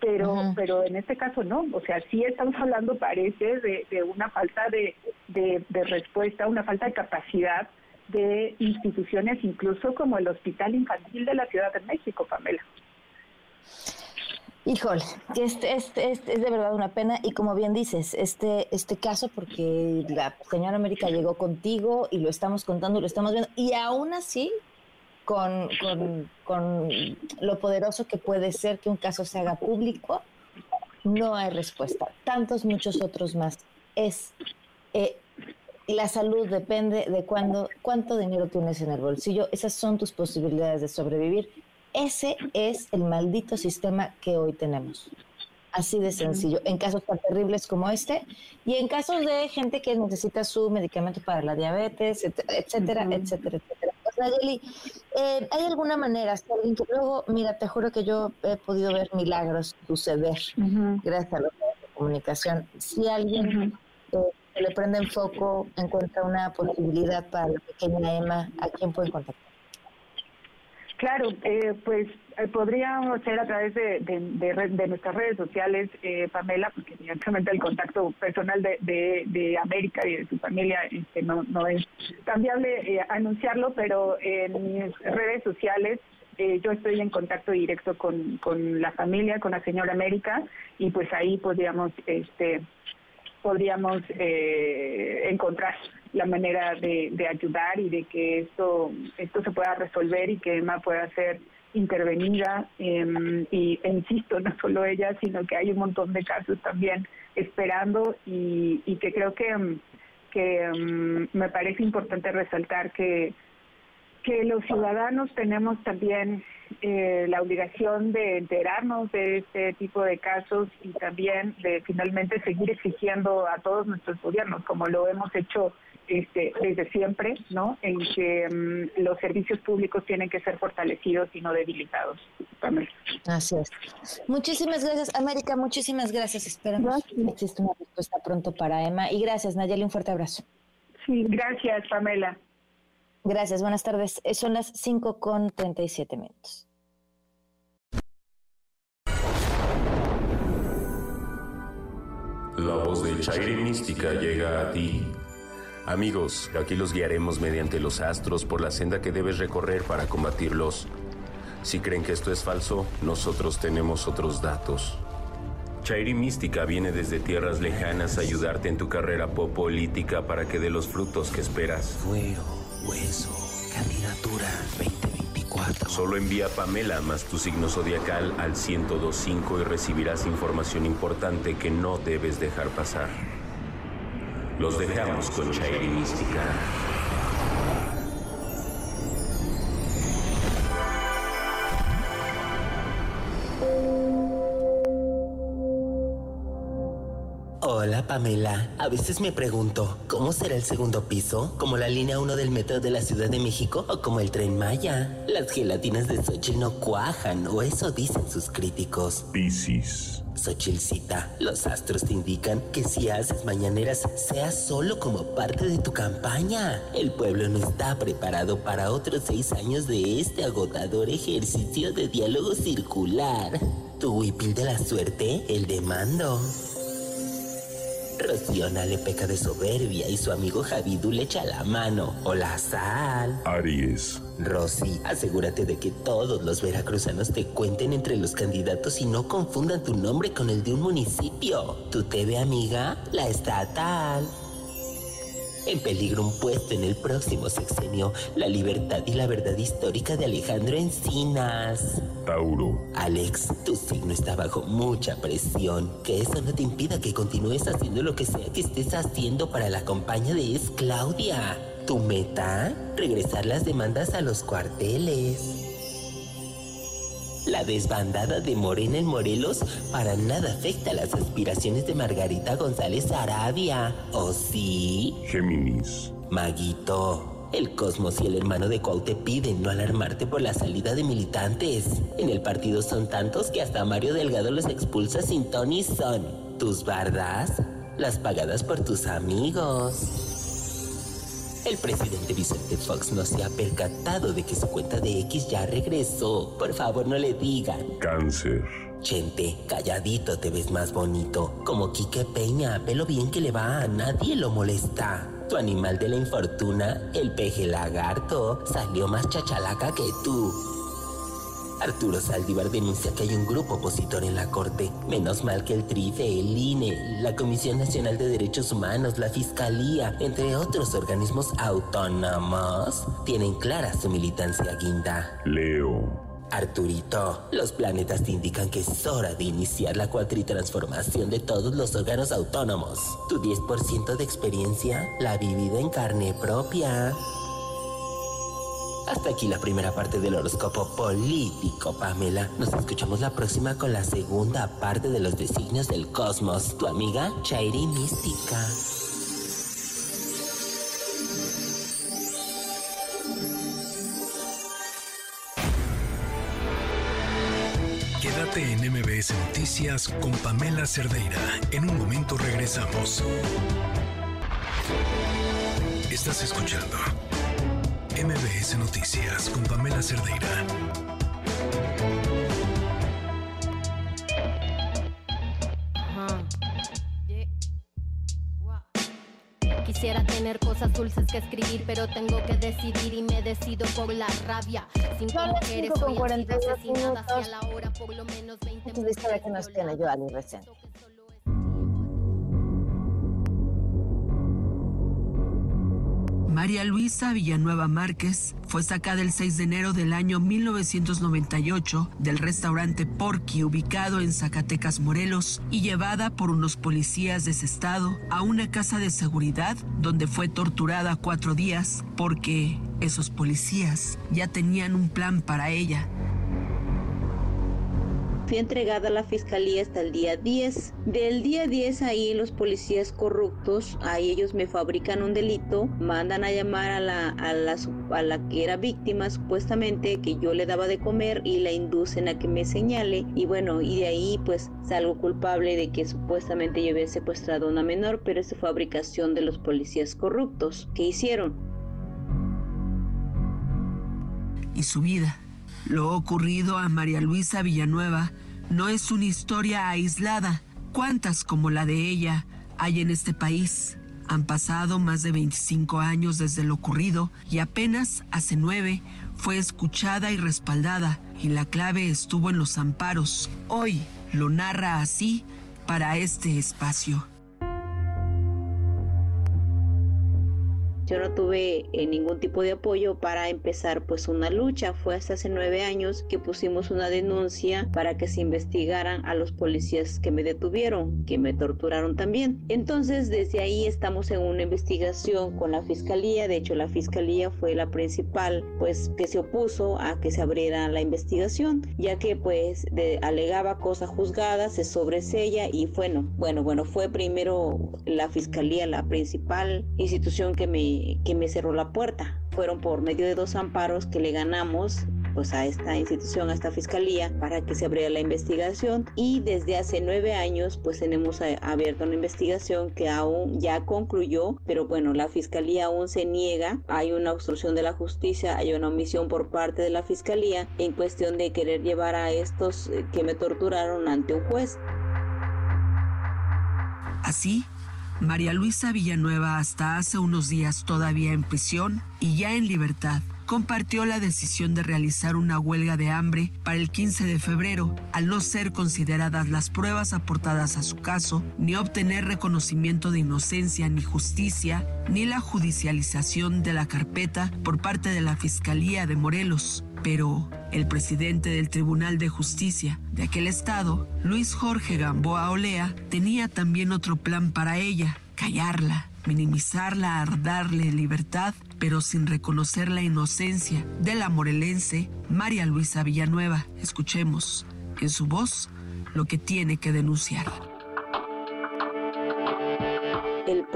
Pero pero en este caso no, o sea, sí estamos hablando, parece, de, una falta de, de, respuesta, una falta de capacidad de instituciones, incluso como el Hospital Infantil de la Ciudad de México, Pamela. Híjole, este, este, este, es de verdad una pena y como bien dices, este, este caso, porque la señora América llegó contigo y lo estamos contando, lo estamos viendo, y aún así con, con, lo poderoso que puede ser que un caso se haga público, no hay respuesta. Tantos, muchos otros más. Es eh, la salud depende de cuándo, cuánto dinero tienes en el bolsillo. Esas son tus posibilidades de sobrevivir. Ese es el maldito sistema que hoy tenemos. Así de sencillo. En casos tan terribles como este y en casos de gente que necesita su medicamento para la diabetes, etcétera, etcétera, etcétera. Nayeli, eh, ¿hay alguna manera, si alguien que luego, mira, te juro que yo he podido ver milagros suceder gracias a la comunicación? Si alguien eh, le prende en foco encuentra una posibilidad para la pequeña Emma, ¿a quién puede contactar? Claro, eh, pues eh, podríamos ser a través de, de, nuestras redes sociales, eh, Pamela, porque evidentemente el contacto personal de, de, América y de su familia este, no, no es tan viable anunciarlo, pero en mis redes sociales yo estoy en contacto directo con, con la familia, con la señora América, y pues ahí podríamos este, podríamos eh, encontrar la manera de, ayudar y de que esto esto se pueda resolver y que Emma pueda ser intervenida em, y e insisto no solo ella sino que hay un montón de casos también esperando y, que creo que que em, me parece importante resaltar que que los ciudadanos tenemos también eh, la obligación de enterarnos de este tipo de casos y también de finalmente seguir exigiendo a todos nuestros gobiernos, como lo hemos hecho este, desde siempre, ¿no? En que mm, los servicios públicos tienen que ser fortalecidos y no debilitados. Así es. Muchísimas gracias, América. Muchísimas gracias. Esperamos que exista una respuesta pronto para Emma. Y gracias, Nayeli. Un fuerte abrazo. Sí, gracias, Pamela. Gracias, buenas tardes. Eh, son las 5 con 37 minutos. La voz de Chairi Mística llega a ti. Amigos, aquí los guiaremos mediante los astros por la senda que debes recorrer para combatirlos. Si creen que esto es falso, nosotros tenemos otros datos. Chairi Mística viene desde tierras lejanas a ayudarte en tu carrera política para que dé los frutos que esperas. Fuego Hueso, candidatura 2024. Solo envía Pamela más tu signo zodiacal al 1025 y recibirás información importante que no debes dejar pasar. Los dejamos con Chairi Mística. Hola Pamela, a veces me pregunto, ¿cómo será el segundo piso? ¿Como la línea 1 del metro de la Ciudad de México o como el tren Maya? Las gelatinas de Xochitl no cuajan, o eso dicen sus críticos. Piscis. Xochilcita, los astros te indican que si haces mañaneras, sea solo como parte de tu campaña. El pueblo no está preparado para otros seis años de este agotador ejercicio de diálogo circular. Tu huipil de la suerte, el de mando. Rociona le peca de soberbia y su amigo Javidu le echa la mano o la sal. Aries. Rosy, asegúrate de que todos los veracruzanos te cuenten entre los candidatos y no confundan tu nombre con el de un municipio. Tu TV amiga, la estatal. En peligro un puesto en el próximo sexenio, la libertad y la verdad histórica de Alejandro Encinas. Tauro. Alex, tu signo está bajo mucha presión. Que eso no te impida que continúes haciendo lo que sea que estés haciendo para la compañía de Es Claudia. ¿Tu meta? Regresar las demandas a los cuarteles. La desbandada de Morena en Morelos para nada afecta las aspiraciones de Margarita González Arabia. ¿O sí? Géminis. Maguito. El Cosmos y el hermano de Cuau te piden no alarmarte por la salida de militantes. En el partido son tantos que hasta Mario Delgado los expulsa sin Tony son. ¿Tus bardas? Las pagadas por tus amigos. El presidente Vicente Fox no se ha percatado de que su cuenta de X ya regresó. Por favor, no le digan. Cáncer. Chente, calladito te ves más bonito. Como Quique Peña, pelo bien que le va, a nadie lo molesta. Tu animal de la infortuna, el peje lagarto, salió más chachalaca que tú. Arturo Saldívar denuncia que hay un grupo opositor en la Corte. Menos mal que el TRIFE, el INE, la Comisión Nacional de Derechos Humanos, la Fiscalía, entre otros organismos autónomos, tienen clara su militancia guinda. Leo. Arturito, los planetas te indican que es hora de iniciar la cuatritransformación de todos los órganos autónomos. Tu 10% de experiencia, la vivida en carne propia. Hasta aquí la primera parte del horóscopo político, Pamela. Nos escuchamos la próxima con la segunda parte de los designios del cosmos. Tu amiga Chairi Mística. Quédate en MBS Noticias con Pamela Cerdeira. En un momento regresamos. Estás escuchando MBS Noticias con Pamela Cerdeira. Quisiera tener cosas dulces que escribir, pero tengo que decidir y me decido por la rabia. Cinco Son las mujeres 5 con hoy 42 asesinadas y a minutos. la hora por lo menos 20 Punto de vista de que nos tiene Joanny recién. María Luisa Villanueva Márquez fue sacada el 6 de enero del año 1998 del restaurante Porky ubicado en Zacatecas, Morelos, y llevada por unos policías de ese estado a una casa de seguridad donde fue torturada cuatro días porque esos policías ya tenían un plan para ella. Fui entregada a la fiscalía hasta el día 10. Del día 10 ahí los policías corruptos, ahí ellos me fabrican un delito, mandan a llamar a la, a la, que era víctima supuestamente, que yo le daba de comer y la inducen a que me señale. Y bueno, y de ahí pues salgo culpable de que supuestamente yo había secuestrado a una menor, pero es fabricación de los policías corruptos. ¿Qué hicieron? y su vida. Lo ocurrido a María Luisa Villanueva no es una historia aislada. ¿Cuántas como la de ella hay en este país? Han pasado más de 25 años desde lo ocurrido y apenas hace nueve fue escuchada y respaldada y la clave estuvo en los amparos. Hoy lo narra así para este espacio. Yo no tuve eh, ningún tipo de apoyo para empezar pues una lucha. Fue hasta hace nueve años que pusimos una denuncia para que se investigaran a los policías que me detuvieron, que me torturaron también. Entonces desde ahí estamos en una investigación con la fiscalía. De hecho la fiscalía fue la principal pues que se opuso a que se abriera la investigación, ya que pues de- alegaba cosa juzgada, se sobresella y bueno, bueno, bueno, fue primero la fiscalía la principal institución que me, que me cerró la puerta. Fueron por medio de dos amparos que le ganamos pues a esta institución, a esta fiscalía, para que se abriera la investigación y desde hace nueve años pues tenemos a- abierta una investigación que aún ya concluyó, pero bueno, la fiscalía aún se niega, hay una obstrucción de la justicia, hay una omisión por parte de la fiscalía en cuestión de querer llevar a estos eh, que me torturaron ante un juez. Así, María Luisa Villanueva hasta hace unos días todavía en prisión y ya en libertad, compartió la decisión de realizar una huelga de hambre para el 15 de febrero, al no ser consideradas las pruebas aportadas a su caso, ni obtener reconocimiento de inocencia ni justicia, ni la judicialización de la carpeta por parte de la Fiscalía de Morelos. Pero el presidente del Tribunal de Justicia de aquel estado, Luis Jorge Gamboa Olea, tenía también otro plan para ella, callarla, minimizarla, darle libertad pero sin reconocer la inocencia de la morelense María Luisa Villanueva. Escuchemos en su voz lo que tiene que denunciar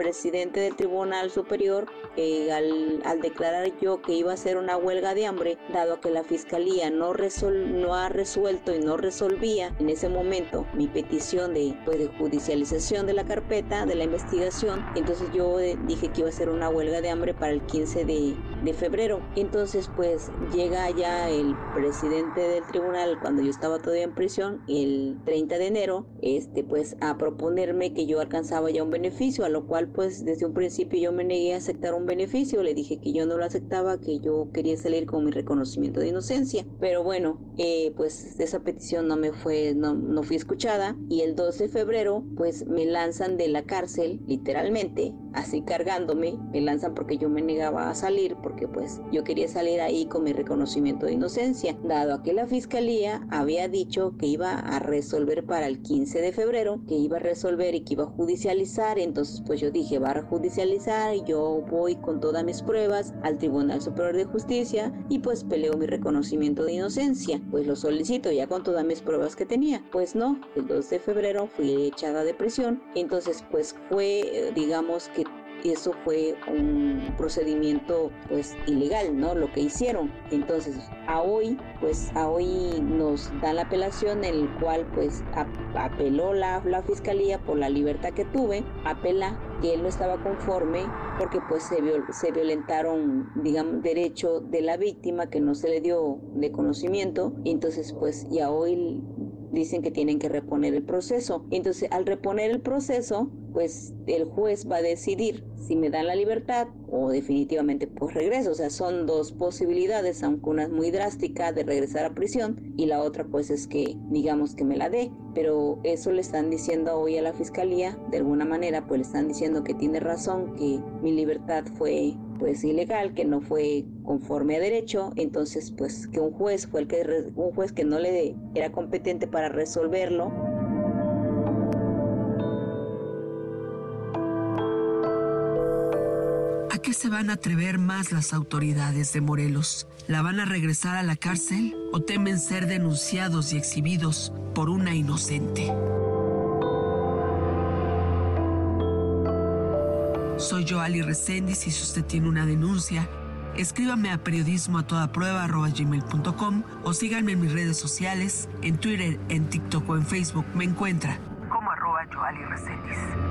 presidente del Tribunal Superior eh, al, declarar yo que iba a hacer una huelga de hambre, dado que la Fiscalía no, no ha resuelto y no resolvía en ese momento mi petición de, pues, de judicialización de la carpeta, de la investigación, entonces yo eh, dije que iba a hacer una huelga de hambre para el 15 de, de febrero. Entonces pues llega ya el presidente del tribunal cuando yo estaba todavía en prisión, el 30 de enero, este pues a proponerme que yo alcanzaba ya un beneficio, a lo cual pues desde un principio yo me negué a aceptar un beneficio, le dije que yo no lo aceptaba, que yo quería salir con mi reconocimiento de inocencia, pero bueno, eh, pues esa petición no me fue, no, no fui escuchada y el 12 de febrero pues me lanzan de la cárcel, literalmente, así cargándome, me lanzan porque yo me negaba a salir, porque pues yo quería salir ahí con mi reconocimiento de inocencia, dado a que la fiscalía había dicho que iba a resolver para el 15 de febrero, que iba a resolver y que iba a judicializar, entonces pues yo dije, va a judicializar yo voy con todas mis pruebas al Tribunal Superior de Justicia y pues peleo mi reconocimiento de inocencia, pues lo solicito ya con todas mis pruebas que tenía. Pues no, el 2 de febrero fui echada de prisión, entonces pues fue eh, digamos que eso fue un procedimiento pues ilegal, ¿no? Lo que hicieron. Entonces, a hoy, pues a hoy nos dan la apelación en el cual pues apeló la, la fiscalía por la libertad que tuve, apela que él no estaba conforme porque pues se, se violentaron, digamos, derecho de la víctima que no se le dio de conocimiento. Entonces, pues ya hoy dicen que tienen que reponer el proceso. Entonces, al reponer el proceso, pues el juez va a decidir si me dan la libertad o definitivamente pues regreso. O sea, son dos posibilidades, aunque una es muy drástica de regresar a prisión y la otra pues es que digamos que me la dé. Pero eso le están diciendo hoy a la fiscalía, de alguna manera pues le están diciendo que tiene razón, que mi libertad fue pues ilegal, que no fue conforme a derecho, entonces pues que un juez fue el que un juez que no le era competente para resolverlo qué se van a atrever más las autoridades de Morelos? ¿La van a regresar a la cárcel o temen ser denunciados y exhibidos por una inocente? Soy yo, Ali y si usted tiene una denuncia, escríbame a periodismo o síganme en mis redes sociales, en Twitter, en TikTok o en Facebook. Me encuentra como arroba en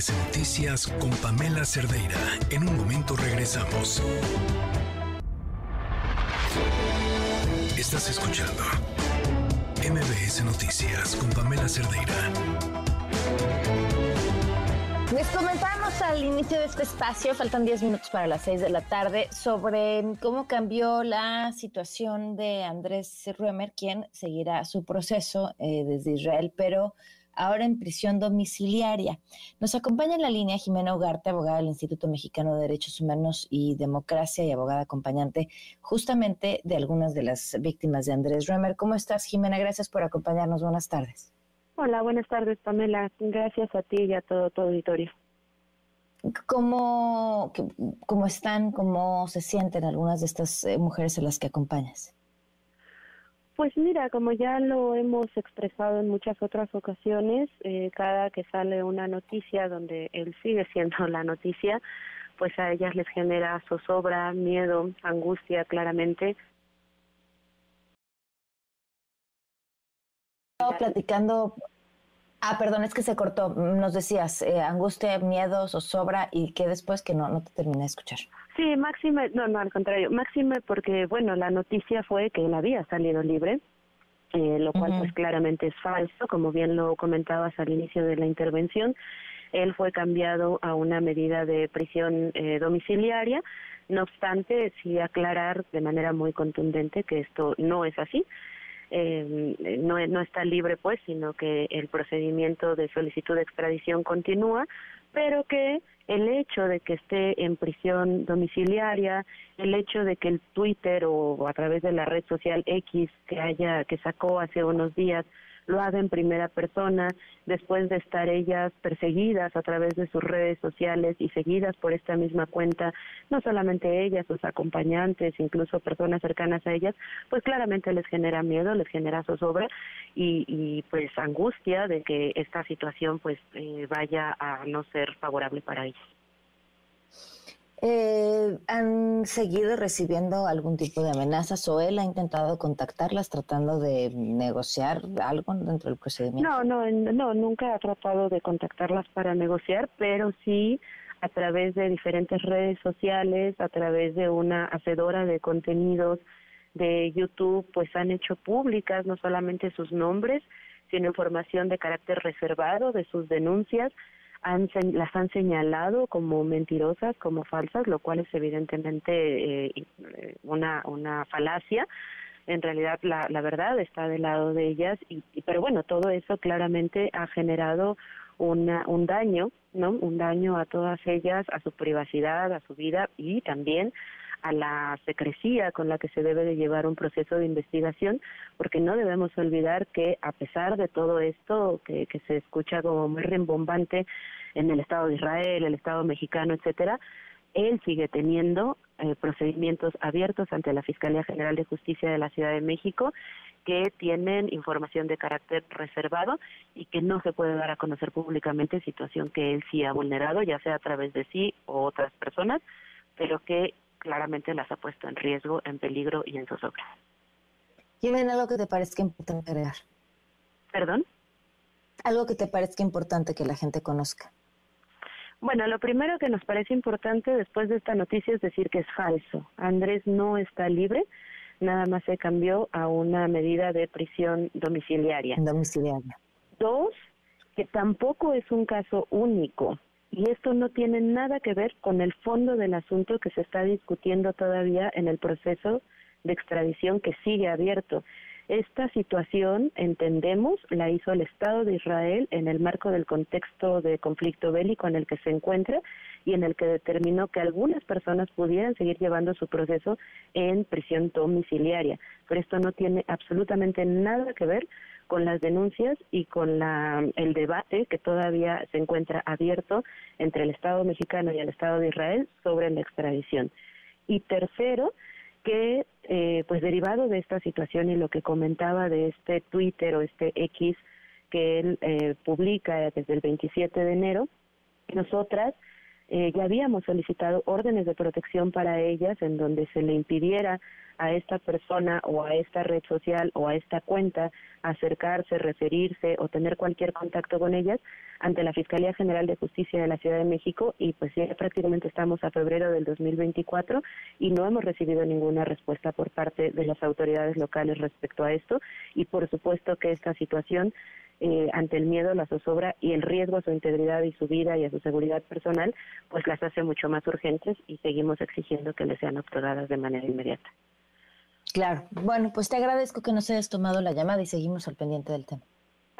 MBS Noticias con Pamela Cerdeira. En un momento regresamos. Estás escuchando MBS Noticias con Pamela Cerdeira. Les comentamos al inicio de este espacio, faltan 10 minutos para las 6 de la tarde, sobre cómo cambió la situación de Andrés Ruemer, quien seguirá su proceso eh, desde Israel, pero ahora en prisión domiciliaria. Nos acompaña en la línea Jimena Ugarte, abogada del Instituto Mexicano de Derechos Humanos y Democracia y abogada acompañante justamente de algunas de las víctimas de Andrés Römer. ¿Cómo estás, Jimena? Gracias por acompañarnos. Buenas tardes. Hola, buenas tardes, Pamela. Gracias a ti y a todo tu auditorio. ¿Cómo, ¿Cómo están, cómo se sienten algunas de estas eh, mujeres a las que acompañas? Pues mira, como ya lo hemos expresado en muchas otras ocasiones, eh, cada que sale una noticia donde él sigue siendo la noticia, pues a ellas les genera zozobra, miedo, angustia, claramente. platicando Ah, perdón, es que se cortó. Nos decías eh, angustia, miedo, zozobra y que después que no, no te terminé de escuchar. Sí, máxime, no, no, al contrario, máxime porque, bueno, la noticia fue que él había salido libre eh, lo cual pues claramente es falso, como bien lo comentabas al inicio de la intervención. Él fue cambiado a una medida de prisión eh, domiciliaria. No obstante, sí aclarar de manera muy contundente que esto no es así. Eh, no, no está libre, pues, sino que el procedimiento de solicitud de extradición continúa, pero que el hecho de que esté en prisión domiciliaria, el hecho de que el Twitter o a través de la red social X que haya que sacó hace unos días lo haga en primera persona, después de estar ellas perseguidas a través de sus redes sociales y seguidas por esta misma cuenta, no solamente ellas, sus acompañantes, incluso personas cercanas a ellas, pues claramente les genera miedo, les genera zozobra y, y pues angustia de que esta situación pues eh, vaya a no ser favorable para ellas. Eh, ¿Han seguido recibiendo algún tipo de amenazas o él ha intentado contactarlas tratando de negociar algo dentro del procedimiento? No, no, no, nunca ha tratado de contactarlas para negociar, pero sí a través de diferentes redes sociales, a través de una hacedora de contenidos de YouTube, pues han hecho públicas no solamente sus nombres, sino información de carácter reservado de sus denuncias, han, las han señalado como mentirosas, como falsas, lo cual es evidentemente eh, una, una falacia. En realidad la, la verdad está del lado de ellas, y, pero bueno, todo eso claramente ha generado una, un daño, ¿no? Un daño a todas ellas, a su privacidad, a su vida y también a la secrecía con la que se debe de llevar un proceso de investigación, porque no debemos olvidar que a pesar de todo esto que, que se escucha como muy rimbombante en el Estado de Israel, el Estado mexicano, etcétera, él sigue teniendo eh, procedimientos abiertos ante la Fiscalía General de Justicia de la Ciudad de México que tienen información de carácter reservado y que no se puede dar a conocer públicamente, situación que él sí ha vulnerado, ya sea a través de sí o otras personas, pero que claramente las ha puesto en riesgo, en peligro y en zozobra. ¿Quién algo que te parezca importante agregar? ¿Perdón? Algo que te parezca importante que la gente conozca. Bueno, lo primero que nos parece importante después de esta noticia es decir que es falso. Andrés no está libre, nada más se cambió a una medida de prisión domiciliaria. Domiciliaria. Dos, que tampoco es un caso único. Y esto no tiene nada que ver con el fondo del asunto que se está discutiendo todavía en el proceso de extradición que sigue abierto. Esta situación, entendemos, la hizo el Estado de Israel en el marco del contexto de conflicto bélico en el que se encuentra y en el que determinó que algunas personas pudieran seguir llevando su proceso en prisión domiciliaria. Pero esto no tiene absolutamente nada que ver con las denuncias y con la, el debate que todavía se encuentra abierto entre el Estado mexicano y el Estado de Israel sobre la extradición. Y tercero, que eh, pues derivado de esta situación y lo que comentaba de este Twitter o este X que él eh, publica desde el 27 de enero, nosotras eh, ya habíamos solicitado órdenes de protección para ellas en donde se le impidiera a esta persona o a esta red social o a esta cuenta acercarse, referirse o tener cualquier contacto con ellas ante la Fiscalía General de Justicia de la Ciudad de México y pues ya prácticamente estamos a febrero del 2024 y no hemos recibido ninguna respuesta por parte de las autoridades locales respecto a esto y por supuesto que esta situación eh, ante el miedo, la zozobra y el riesgo a su integridad y su vida y a su seguridad personal, pues las hace mucho más urgentes y seguimos exigiendo que les sean otorgadas de manera inmediata. Claro. Bueno, pues te agradezco que nos hayas tomado la llamada y seguimos al pendiente del tema.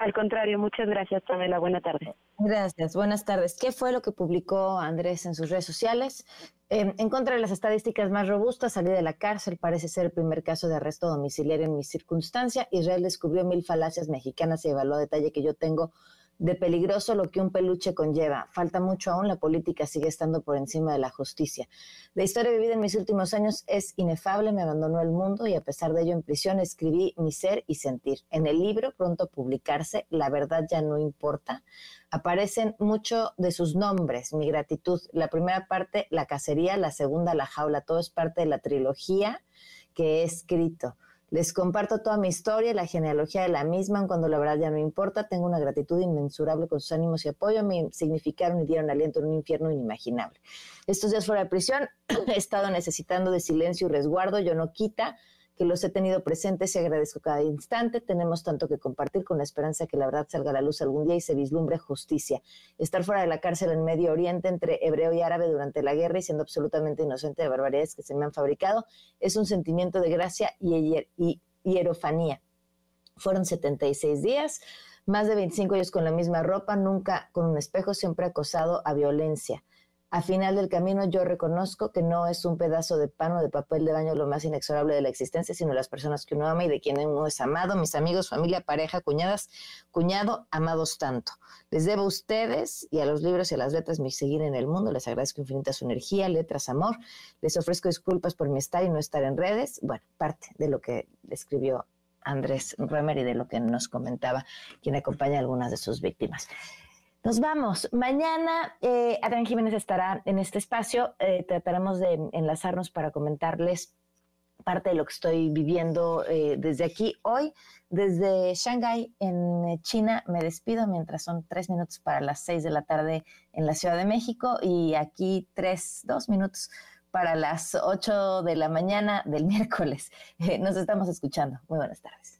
Al contrario, muchas gracias, Pamela. Buena tarde. Gracias, buenas tardes. ¿Qué fue lo que publicó Andrés en sus redes sociales? Em, en contra de las estadísticas más robustas, salí de la cárcel, parece ser el primer caso de arresto domiciliario en mi circunstancia. Israel descubrió mil falacias mexicanas y evaluó a detalle que yo tengo de peligroso lo que un peluche conlleva. Falta mucho aún, la política sigue estando por encima de la justicia. La historia vivida en mis últimos años es inefable, me abandonó el mundo y a pesar de ello en prisión escribí mi ser y sentir. En el libro, pronto publicarse, La verdad ya no importa, aparecen mucho de sus nombres, mi gratitud. La primera parte, la cacería, la segunda, la jaula, todo es parte de la trilogía que he escrito. Les comparto toda mi historia la genealogía de la misma, cuando la verdad ya no importa. Tengo una gratitud inmensurable con sus ánimos y apoyo. Me significaron y dieron aliento en un infierno inimaginable. Estos días fuera de prisión he estado necesitando de silencio y resguardo. Yo no quita que los he tenido presentes y agradezco cada instante. Tenemos tanto que compartir con la esperanza que la verdad salga a la luz algún día y se vislumbre justicia. Estar fuera de la cárcel en Medio Oriente entre hebreo y árabe durante la guerra y siendo absolutamente inocente de barbaridades que se me han fabricado es un sentimiento de gracia y, y hierofanía. Fueron 76 días, más de 25 años con la misma ropa, nunca con un espejo, siempre acosado a violencia. A final del camino yo reconozco que no es un pedazo de pan o de papel de baño lo más inexorable de la existencia, sino las personas que uno ama y de quien uno es amado, mis amigos, familia, pareja, cuñadas, cuñado, amados tanto. Les debo a ustedes y a los libros y a las letras mi seguir en el mundo. Les agradezco infinita su energía, letras, amor. Les ofrezco disculpas por mi estar y no estar en redes. Bueno, parte de lo que escribió Andrés Römer y de lo que nos comentaba quien acompaña a algunas de sus víctimas. Nos vamos. Mañana eh, Adrián Jiménez estará en este espacio. Eh, trataremos de enlazarnos para comentarles parte de lo que estoy viviendo eh, desde aquí hoy. Desde Shanghái, en China, me despido mientras son tres minutos para las seis de la tarde en la Ciudad de México y aquí tres, dos minutos para las ocho de la mañana del miércoles. nos estamos escuchando. Muy buenas tardes